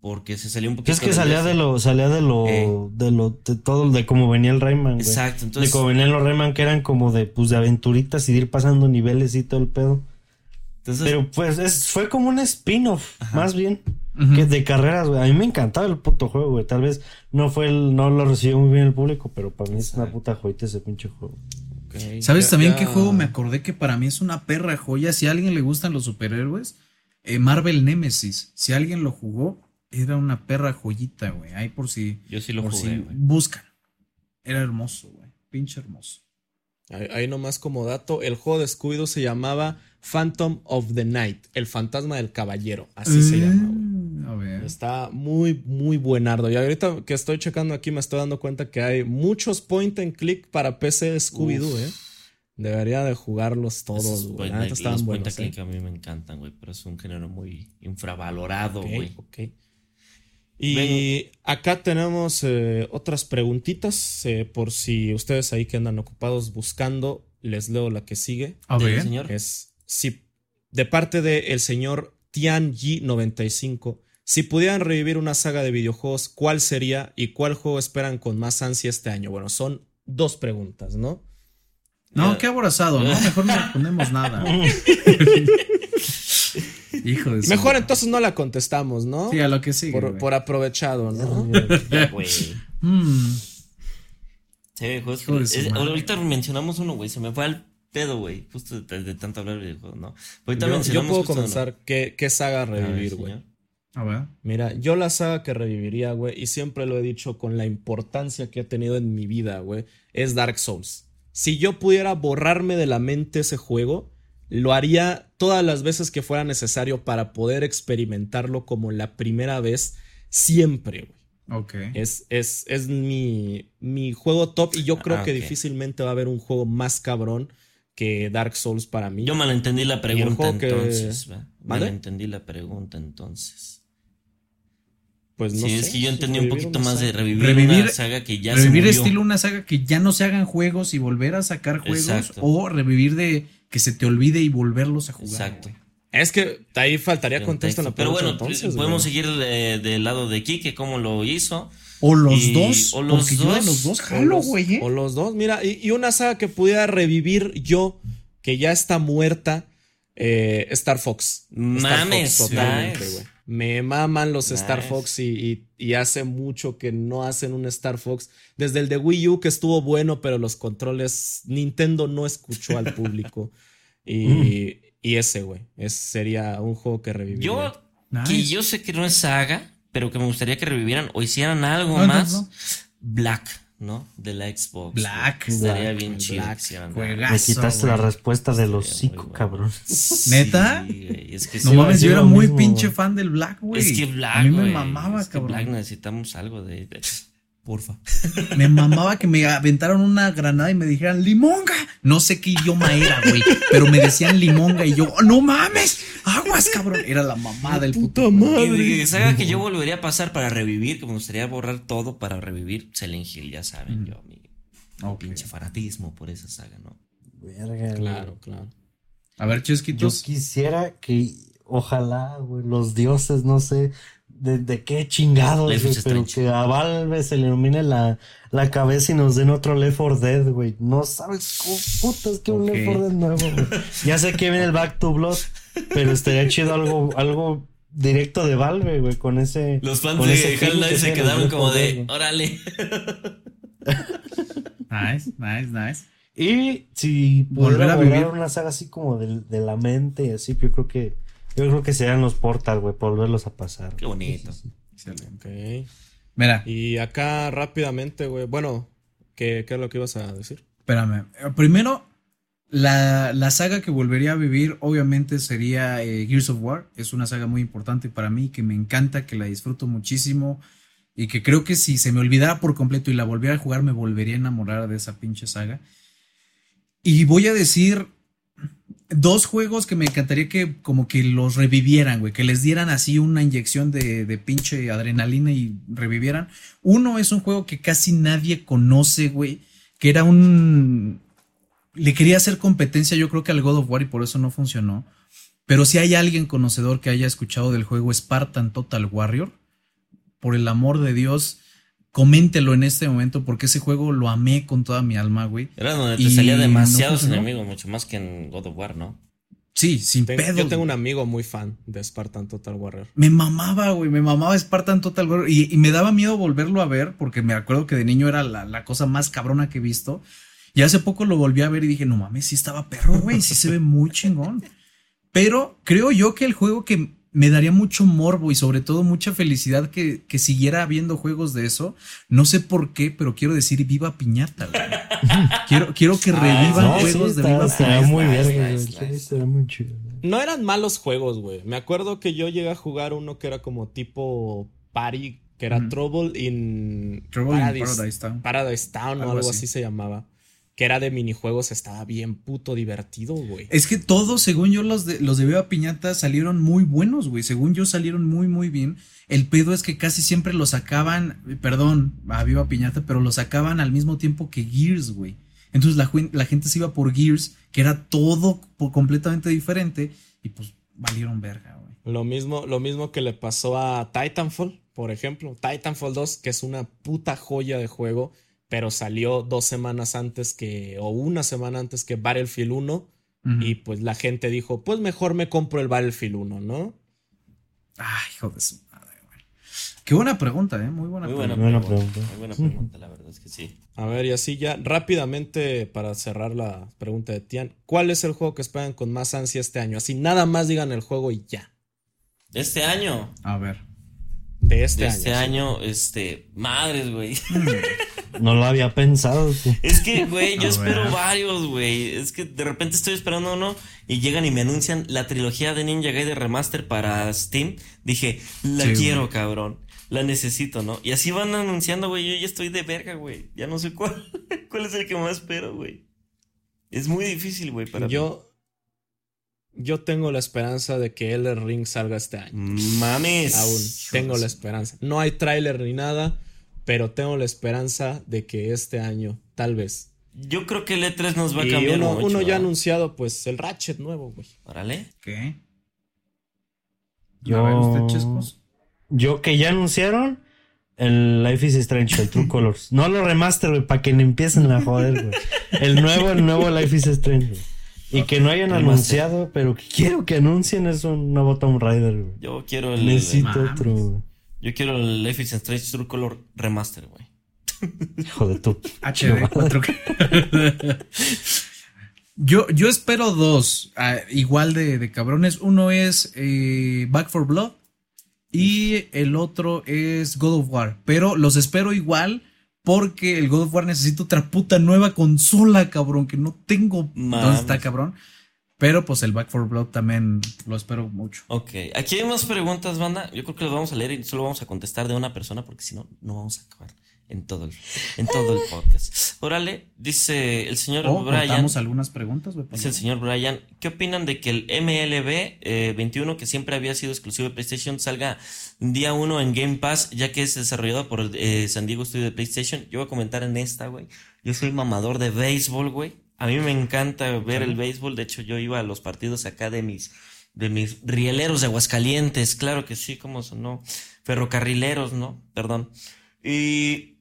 porque se salió un poquito. Es que salía de lo, salía de lo, eh. de lo, de todo, de cómo venía el Rayman, güey. Exacto, entonces. De cómo venían los Rayman que eran como de, pues, de aventuritas y de ir pasando niveles y todo el pedo. Entonces, Pero pues es, fue como un spin-off, más bien, que de carreras, güey. A mí me encantaba el puto juego, güey. Tal vez no fue el, no lo recibió muy bien el público, pero para mí es una puta joyita ese pinche juego. ¿Sabes también qué juego me acordé que para mí es una perra joya? Si a alguien le gustan los superhéroes, eh, Marvel Nemesis. Si alguien lo jugó, era una perra joyita, güey. Ahí por si. Yo sí lo por jugué, Buscan. Era hermoso, güey. Pinche hermoso. Ahí, nomás como dato, el juego de se llamaba Phantom of the Night, el fantasma del caballero, así se llama. Güey. A ver. Está muy, muy buenardo. Y ahorita que estoy checando aquí me estoy dando cuenta que hay muchos point and click para PC de Scooby-Doo, ¿eh? Debería de jugarlos todos, güey. Los point and click ¿eh? a mí me encantan, güey, pero es un género muy infravalorado, güey. ok. Y acá tenemos eh, otras preguntitas eh, por si ustedes ahí que andan ocupados buscando, les leo la que sigue. A ver, señor. Es si de parte de el señor Tianji95, si pudieran revivir una saga de videojuegos, ¿cuál sería y cuál juego esperan con más ansia este año? Bueno, son dos preguntas, ¿no? No, qué aborazado, ¿no? Mejor no respondemos nada. Hijo de Mejor entonces no la contestamos, ¿no? Sí, a lo que sí. Por, aprovechado, ¿no? Mm. Sí, ahorita mencionamos uno, güey. Se me fue al pedo, güey. Justo de, tanto hablar de juego, ¿no? Ahorita yo, yo puedo comenzar. ¿Qué, ¿Qué, saga revivir, güey? A ver. Mira, yo la saga que reviviría, güey, y siempre lo he dicho con la importancia que ha tenido en mi vida, güey, es Dark Souls. Si yo pudiera borrarme de la mente ese juego, lo haría todas las veces que fuera necesario para poder experimentarlo como la primera vez siempre, güey. Ok. Es, es, es mi, mi, juego top y yo creo ah, que difícilmente va a haber un juego más cabrón que Dark Souls para mí. Yo malentendí la pregunta entonces. Malentendí la pregunta entonces. Pues no sí, es que yo entendí un poquito más de revivir, una saga que ya Revivir estilo una saga que ya no se hagan juegos y volver a sacar juegos. O revivir de que se te olvide y volverlos a jugar. Exacto. Es que ahí faltaría contexto en la Pero bueno, podemos seguir del lado de Kike, cómo lo hizo. O los dos. O los dos. los dos jalo, güey. ¿eh? O los dos. Mira, y, una saga que pudiera revivir yo, que ya está muerta, Eh, Star Fox. Mames, Star Fox, totalmente, güey. Me maman los Star. Fox y, y- y hace mucho que no hacen un Star Fox. Desde el de Wii U que estuvo bueno, pero los controles Nintendo no escuchó al público. y, y ese, güey, ese sería un juego que reviviría. Yo, Nice. que yo sé que no es saga, pero que me gustaría que revivieran o hicieran algo No, más. no. Black, ¿no? De la Xbox. Black. Estaría Black, bien chido Black. que hicieran Juegazo, Me quitaste la respuesta del hocico, bueno. cabrón. ¿Neta? güey, Es que No sí, mames, yo era muy mismo, pinche fan del Black, güey. Es que Black. A mí me mamaba, es que cabrón. Black necesitamos algo de. Porfa. Me mamaba que me aventaron una granada y me dijeran limonga. No sé qué idioma era, güey. Pero me decían limonga y yo, "Oh, no mames, aguas, cabrón. Era la mamá del puto. puta de saga que yo volvería a pasar para revivir, que me gustaría borrar todo para revivir Silent Hill, ya saben, yo, mi Ok. pinche fanatismo por esa saga, ¿no? Verga, güey. Claro, claro. A ver, Yo chesquitos. quisiera que, ojalá, güey, los dioses, no sé de, de qué chingados, güey, pero que a Valve se le ilumine la, la cabeza y nos den otro Left 4 Dead, güey. No sabes cómo putas que un. Left 4 Dead nuevo, güey. Ya sé que viene el Back to Blood, pero estaría chido algo, algo directo de Valve, güey, con ese. Los fans con ese de feeling Hell Knight que se quedaron como 4 Dead, de, órale. Nice, nice, nice. Y si Volver a vivir. una saga así como de, de la mente y así, yo creo que yo creo que serían los Portal, güey, por volverlos a pasar. Qué bonito. Excelente. Ok. Mira, Y acá rápidamente, güey. Bueno, ¿qué, ¿qué es lo que ibas a decir? espérame. Primero, la, la saga que volvería a vivir, obviamente, sería eh, Gears of War. Es una saga muy importante para mí, que me encanta, que la disfruto muchísimo. Y que creo que si se me olvidara por completo y la volviera a jugar, me volvería a enamorar de esa pinche saga. Y voy a decir dos juegos que me encantaría que como que los revivieran, güey, que les dieran así una inyección de, de pinche adrenalina y revivieran. Uno es un juego que casi nadie conoce, güey, que era un... Le quería hacer competencia yo creo que al God of War y por eso no funcionó. Pero si hay alguien conocedor que haya escuchado del juego Spartan Total Warrior, por el amor de Dios, coméntelo en este momento porque ese juego lo amé con toda mi alma, güey. Era donde te Y salía no demasiados funcionó. enemigos, mucho más que en God of War, ¿no? Sí, sin Tengo- pedos. yo tengo un amigo muy fan de Spartan Total Warrior. Me mamaba, güey, me mamaba Spartan Total Warrior y, y me daba miedo volverlo a ver porque me acuerdo que de niño era la, la cosa más cabrona que he visto. Y hace poco lo volví a ver y dije, no mames, sí estaba perro, güey, sí se ve muy chingón. Pero creo yo que el juego que me daría mucho morbo y sobre todo mucha felicidad que, que siguiera habiendo juegos de eso, no sé por qué, pero quiero decir Viva Piñata, güey. quiero, quiero que revivan No, sí, juegos de Viva Piñata. muy verga. Sí, muy chido. No eran malos juegos, güey. Me acuerdo que yo llegué a jugar uno que era como tipo Party, que era. Trouble in Trouble in Paradise, Paradise Town. Paradise Town o Algo algo así. así se llamaba. Que era de minijuegos, estaba bien puto divertido, güey. Es que todos, según yo, los de, los de Viva Piñata salieron muy buenos, güey. Según yo, salieron muy, muy bien. El pedo es que casi siempre los sacaban, perdón, a Viva Piñata, pero los sacaban al mismo tiempo que Gears, güey. Entonces la, gente se iba por Gears, que era todo completamente diferente, y pues valieron verga, güey. Lo mismo, lo mismo que le pasó a Titanfall, por ejemplo. Titanfall 2, que es una puta joya de juego, pero salió dos semanas antes que, o una semana antes que Battlefield 1. Ujú. Y pues la gente dijo, pues mejor me compro el Battlefield 1, ¿no? Ay, hijo de su madre, güey. Qué buena pregunta, ¿eh? Muy buena Muy pregunta. buena, Buena pregunta. pregunta. Muy buena pregunta, la verdad es que sí. A ver, y así ya rápidamente para cerrar la pregunta de Tian, ¿cuál es el juego que esperan con más ansia este año? Así nada más digan el juego y ya. De este año. A ver. De este de año. este sí. año, este. Madres, güey. No lo había pensado. tú. Es que, güey, yo espero varios, güey. Es que de repente estoy esperando uno y llegan y me anuncian la trilogía de Ninja Gaiden Remaster para Steam. Dije, la Sí, quiero, cabrón. La necesito, ¿no? Y así van anunciando, güey. Yo ya estoy de verga, güey. Ya no sé cuál, cuál es el que más espero, güey. Es muy difícil, güey, para mí. Yo, yo tengo la esperanza de que el Ring salga este año. Mames. Aún tengo la esperanza. No hay tráiler ni nada, pero tengo la esperanza de que este año, tal vez. Yo creo que el E3 nos va a Y cambiar uno, mucho. uno ya ¿ah? anunciado, pues, el Ratchet nuevo, güey. Órale. ¿Qué? Yo- A ver, usted, Chescos. Yo que ya anunciaron el Life is Strange, el True Colors. No lo remaster, güey, para que le empiecen a joder, güey. El nuevo, el nuevo Life is Strange, güey. Y que no hayan anunciado, pero quiero que anuncien es un nuevo Tomb Raider, güey. Yo quiero el. Necesito otro, Yo quiero el Life is Strange True Color Remaster, güey. Hijo de tu. HD 4K. yo, yo espero dos, ah, igual de, de, cabrones. Uno es eh, Back for Blood y el otro es God of War. Pero los espero igual porque el God of War necesita otra puta nueva consola, cabrón, que no tengo. ¿Dónde está, cabrón? Pero pues el Back for Blood también lo espero mucho. Ok, aquí hay más preguntas, banda. Yo creo que las vamos a leer y solo vamos a contestar de una persona porque si no, no vamos a acabar en todo el, en todo el podcast. Órale, dice el señor oh, Brian. algunas preguntas, Dice el señor Brian, ¿qué opinan de que el MLB 21, eh, que siempre había sido exclusivo de PlayStation, salga día uno en Game Pass, ya que es desarrollado por eh, San Diego Studio de PlayStation? Yo voy a comentar en esta, güey. Yo soy mamador de béisbol, güey. A mí me encanta ver el béisbol. De hecho, yo iba a los partidos acá de mis de mis rieleros de Aguascalientes, claro que sí, como son, no, ferrocarrileros, ¿no? Perdón. Y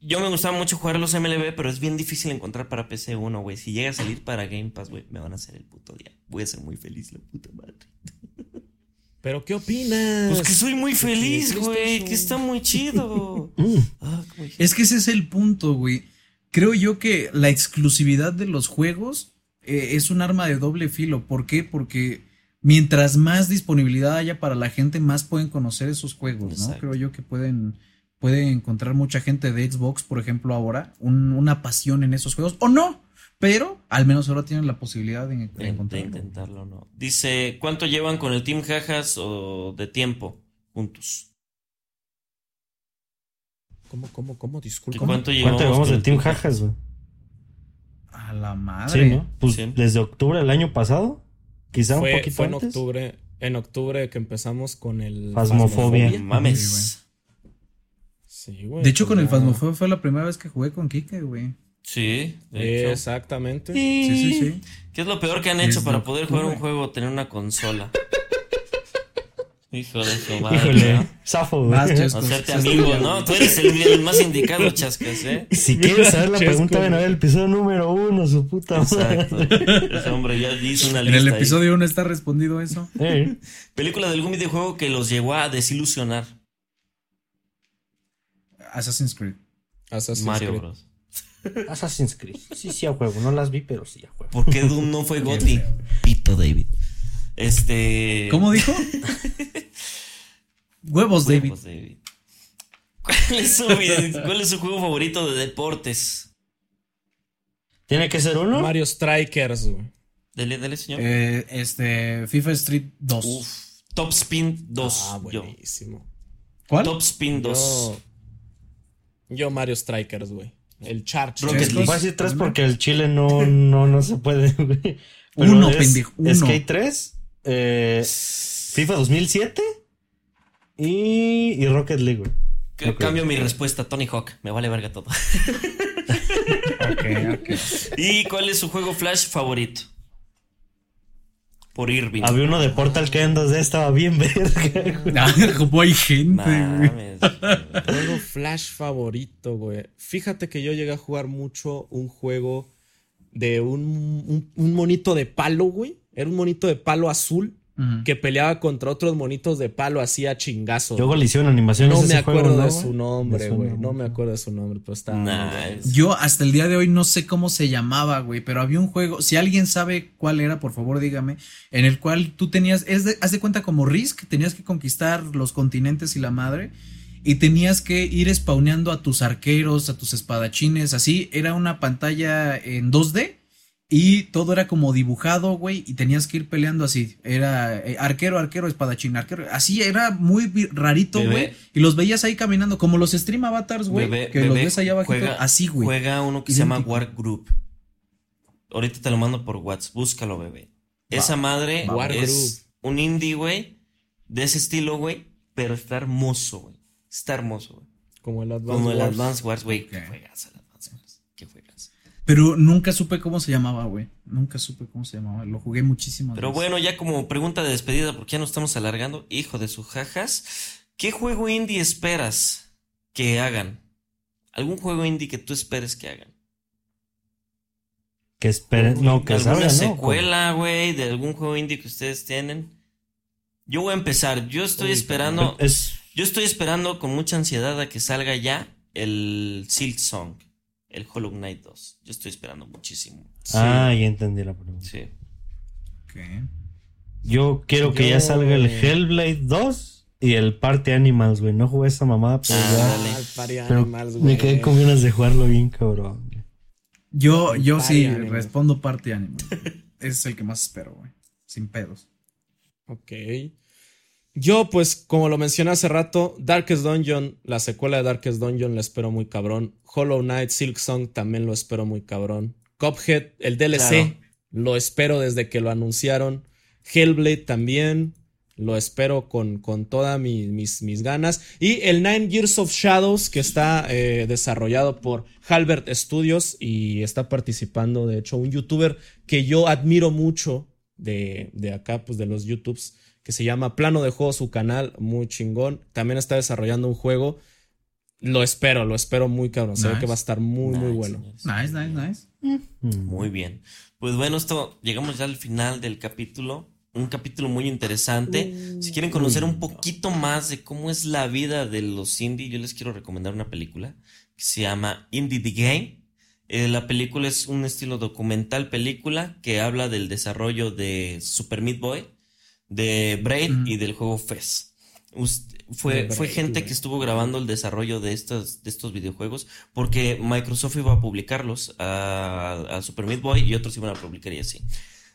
yo me gustaba mucho jugar los MLB, pero es bien difícil encontrar para PC 1, güey. Si llega a salir para Game Pass, güey, me van a hacer el puto día. Voy a ser muy feliz, la puta madre. ¿Pero qué opinas? Pues que soy muy feliz, güey. Que está muy chido. Ah, es que ese es el punto, güey. Creo yo que la exclusividad de los juegos eh, es un arma de doble filo. ¿Por qué? Porque mientras más disponibilidad haya para la gente, más pueden conocer esos juegos, ¿no? Creo yo que pueden puede encontrar mucha gente de Xbox, por ejemplo, ahora, una pasión en esos juegos, o no, pero al menos ahora tienen la posibilidad de, intentarlo. ¿no? Dice, ¿cuánto llevan con el Team Jajas o de tiempo juntos? ¿Cómo, cómo, cómo? Disculpa. ¿Cuánto, llevamos del Team Jajas, güey? A la madre. Sí, ¿no? Pues desde octubre del año pasado, quizá un poquito fue en octubre, en octubre que empezamos con el Fasmofobia. Mames de hecho, con el Phasmophobia fue la primera vez que jugué con Kike, güey. Sí, exactamente. Sí, sí, sí. ¿Qué es lo peor que han hecho para poder jugar un juego o tener una consola? Hijo de su madre. Híjole, zafo, güey. Hacerte amigo, ¿no? Tú eres el, más indicado, chascas, ¿eh? Si quieres saber la pregunta, ven a ver el episodio número uno, su puta Exacto. Ese hombre ya hizo una lista. En el episodio uno está respondido eso. Eh. Película de algún videojuego que los llegó a desilusionar. Assassin's Creed. Assassin's Mario Creed. Bros. Assassin's Creed. Sí, sí, a juego. No las vi, pero sí a juego. ¿Por qué Doom no fue Gotti? Pito David. Este. ¿Cómo dijo? Huevos, David. ¿Cuál, es su, ¿Cuál es su juego favorito de deportes? ¿Tiene que ser uno? Mario Strikers, güey. Dele, dele, señor. Eh, este, FIFA Street 2. Uf, Top Spin 2. Ah, buenísimo. ¿Cuál? Top Spin 2. Yo, Mario Strikers, güey. El Charge. Voy a decir tres porque el Chile no, no, no se puede, güey. uno, pendejo. Uno. Skate 3, eh, FIFA 2007 y, y Rocket League, güey. Cambio mi respuesta, Tony Hawk. Me vale verga todo. ok, ok. ¿Y cuál es su juego Flash favorito? por Irving. Había uno de Portal que en 2D estaba bien verga. Ah, como hay gente, Juego Flash favorito, güey. Fíjate que yo llegué a jugar mucho un juego de un, un monito de palo, güey. Era un monito de palo azul que peleaba contra otros monitos de palo así a chingazo. Yo le hicieron animaciones. No me acuerdo de su nombre, güey. No me acuerdo de su nombre, pero está. Yo hasta el día de hoy no sé cómo se llamaba, güey, pero había un juego. Si alguien sabe cuál era, por favor dígame. En el cual tú tenías. Es de, haz de cuenta como Risk, tenías que conquistar los continentes y la madre. Y tenías que ir spawneando a tus arqueros, a tus espadachines, así. Era una pantalla en 2D y todo era como dibujado, güey, y tenías que ir peleando así. Era eh, arquero, arquero, espadachín, arquero. Así era muy rarito, güey. Y los veías ahí caminando, como los stream avatars, güey. Que los ves allá abajo. Así, güey. Juega uno que se llama War Group. Ahorita te lo mando por WhatsApp. Búscalo, bebé. Esa madre es un indie, güey. De ese estilo, güey. Pero está hermoso, güey. Está hermoso, güey. Como el Advance Como el Advance Wars, güey. ¿Qué juegas el Advance Wars? ¿Qué juegas? Pero nunca supe cómo se llamaba, güey. Nunca supe cómo se llamaba. Lo jugué muchísimo. Pero bueno, ya como pregunta de despedida, porque ya nos estamos alargando. Hijo de sus jajas. ¿Qué juego indie esperas que hagan? ¿Algún juego indie que tú esperes que hagan? Que esperen, no, que ¿Alguna secuela, güey, de algún juego indie que ustedes tienen? Yo voy a empezar. Yo estoy esperando. Yo estoy esperando con mucha ansiedad a que salga ya el Silk Song, el Hollow Knight 2. Yo estoy esperando muchísimo. Ah, ya entendí la pregunta. Sí. Yo quiero que ya salga el Hellblade 2 y el Party Animals, güey. No jugué esa mamada, pero ah, ya. Animals, me quedé con ganas de jugarlo bien, cabrón. Yo, yo sí respondo Party Animals. Ese es el que más espero, güey. Sin pedos. Ok. Yo, pues, como lo mencioné hace rato, Darkest Dungeon, la secuela de Darkest Dungeon la espero muy cabrón. Hollow Knight, Silk Song también lo espero muy cabrón. Cuphead, el DLC, lo espero desde que lo anunciaron. Hellblade también. Lo espero con, con todas mis, mis, ganas. Y el Nine Years of Shadows, que está eh, desarrollado por Halbert Studios y está participando, de hecho, un youtuber que yo admiro mucho de, de acá, pues de los YouTubes, que se llama Plano de Juego, su canal, muy chingón. También está desarrollando un juego. Lo espero, lo espero muy cabrón. Se ve que va a estar muy, muy bueno. Nice, nice, nice. Muy bien. Pues bueno, esto llegamos ya al final del capítulo un capítulo muy interesante. si quieren conocer un poquito más de cómo es la vida de los indie, yo les quiero recomendar una película que se llama Indie the Game. Eh, la película es un estilo documental película que habla del desarrollo de Super Meat Boy, de Braid y del juego Fez. fue, fue gente que estuvo grabando el desarrollo de estos, de estos videojuegos porque Microsoft iba a publicarlos a, a Super Meat Boy y otros iban a publicar y así.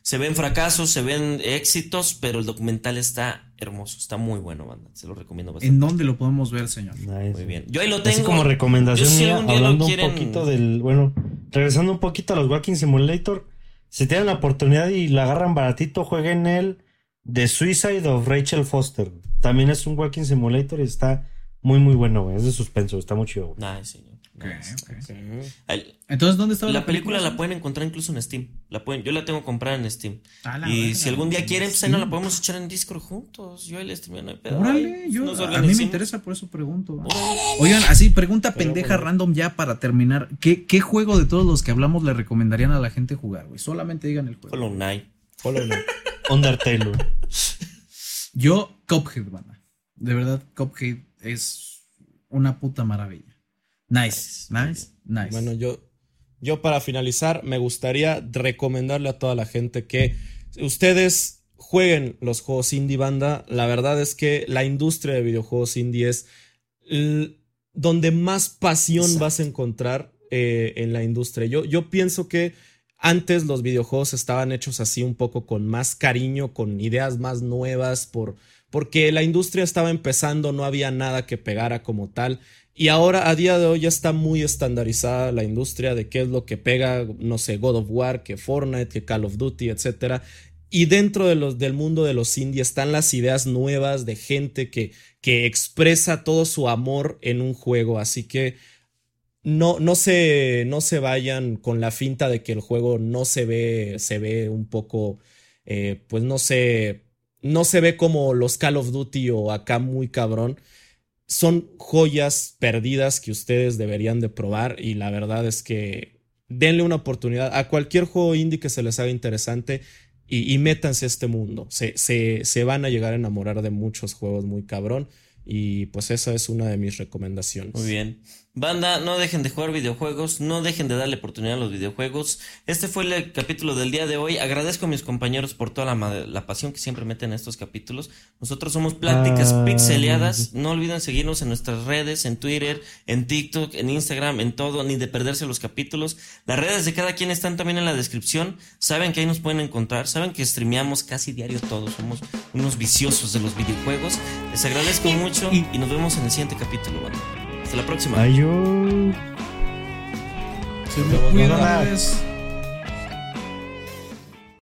Se ven fracasos, se ven éxitos, pero el documental está hermoso, está muy bueno, banda. Se lo recomiendo bastante. ¿En dónde lo podemos ver, señor? Muy bien. Yo ahí lo tengo. Así como recomendación hablando un poquito del, bueno, regresando un poquito a los Walking Simulator, si tienen la oportunidad y la agarran baratito, jueguen el The Suicide of Rachel Foster. También es un Walking Simulator y está muy, muy bueno, güey. Es de suspenso, está muy chido, güey. señor. Entonces, ¿dónde está la, película? la pueden encontrar incluso en Steam. La pueden, yo la tengo comprada en Steam. y si algún día quieren, pues ahí no la podemos echar en Discord juntos. Yo ahí les no hay pedo. Órale, yo, a mí me interesa, por eso pregunto. Oigan, así, pregunta pendeja random ya para terminar. ¿Qué, ¿Qué juego de todos los que hablamos le recomendarían a la gente jugar, güey? Solamente digan el juego. Hollow Knight. Knight. Undertale, Yo, Cuphead, banda. De verdad, Cuphead es una puta maravilla. Nice, nice, nice. Bueno, yo, yo para finalizar me gustaría recomendarle a toda la gente que ustedes jueguen los juegos indie banda. La verdad es que la industria de videojuegos indie es donde más pasión vas a encontrar eh, en la industria. Yo, yo pienso que antes los videojuegos estaban hechos así un poco con más cariño, con ideas más nuevas, por, porque la industria estaba empezando, no había nada que pegara como tal. Y ahora, a día de hoy, ya está muy estandarizada la industria de qué es lo que pega, no sé, God of War, que Fortnite, que Call of Duty, etc. Y dentro del mundo de los indie están las ideas nuevas de gente que, que expresa todo su amor en un juego. Así que no, no, se, no se vayan con la finta de que el juego no se ve, se ve un poco, eh, pues no sé, no se ve como los Call of Duty o acá muy cabrón son joyas perdidas que ustedes deberían de probar y la verdad es que denle una oportunidad a cualquier juego indie que se les haga interesante y, métanse a este mundo. Se, se, se, van a llegar a enamorar de muchos juegos muy cabrón y pues esa es una de mis recomendaciones. Muy bien. Banda, no dejen de jugar videojuegos, no dejen de darle oportunidad a los videojuegos. Este fue el capítulo del día de hoy. Agradezco a mis compañeros por toda la, pasión que siempre meten en estos capítulos. Nosotros somos Pláticas ah, Pixeleadas. No olviden seguirnos en nuestras redes, en Twitter, en TikTok, en Instagram, en todo, ni de perderse los capítulos. Las redes de cada quien están también en la descripción. Saben que ahí nos pueden encontrar. Saben que streameamos casi diario todos. Somos unos viciosos de los videojuegos. Les agradezco mucho y nos vemos en el siguiente capítulo, banda. Hasta la próxima. Adiós. Se me cuida.